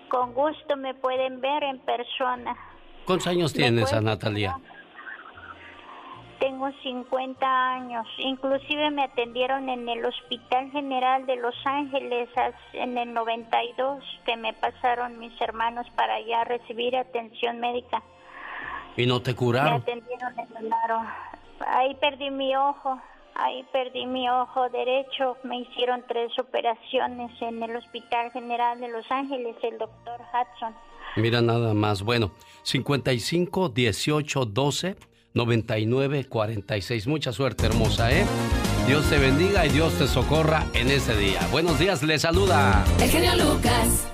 Con gusto me pueden ver en persona. ¿Cuántos años tienes, a Natalia? Tengo 50 años. Inclusive me atendieron en el Hospital General de Los Ángeles en el 92, que me pasaron mis hermanos para allá recibir atención médica. ¿Y no te curaron? Me atendieron en el Ahí perdí mi ojo. Ahí perdí mi ojo derecho, me hicieron tres operaciones en el Hospital General de Los Ángeles, el doctor Hudson. Mira nada más, bueno, 55 18 12 99 46. Mucha suerte, hermosa, ¿eh? Dios te bendiga y Dios te socorra en ese día. Buenos días, le saluda. El genio Lucas.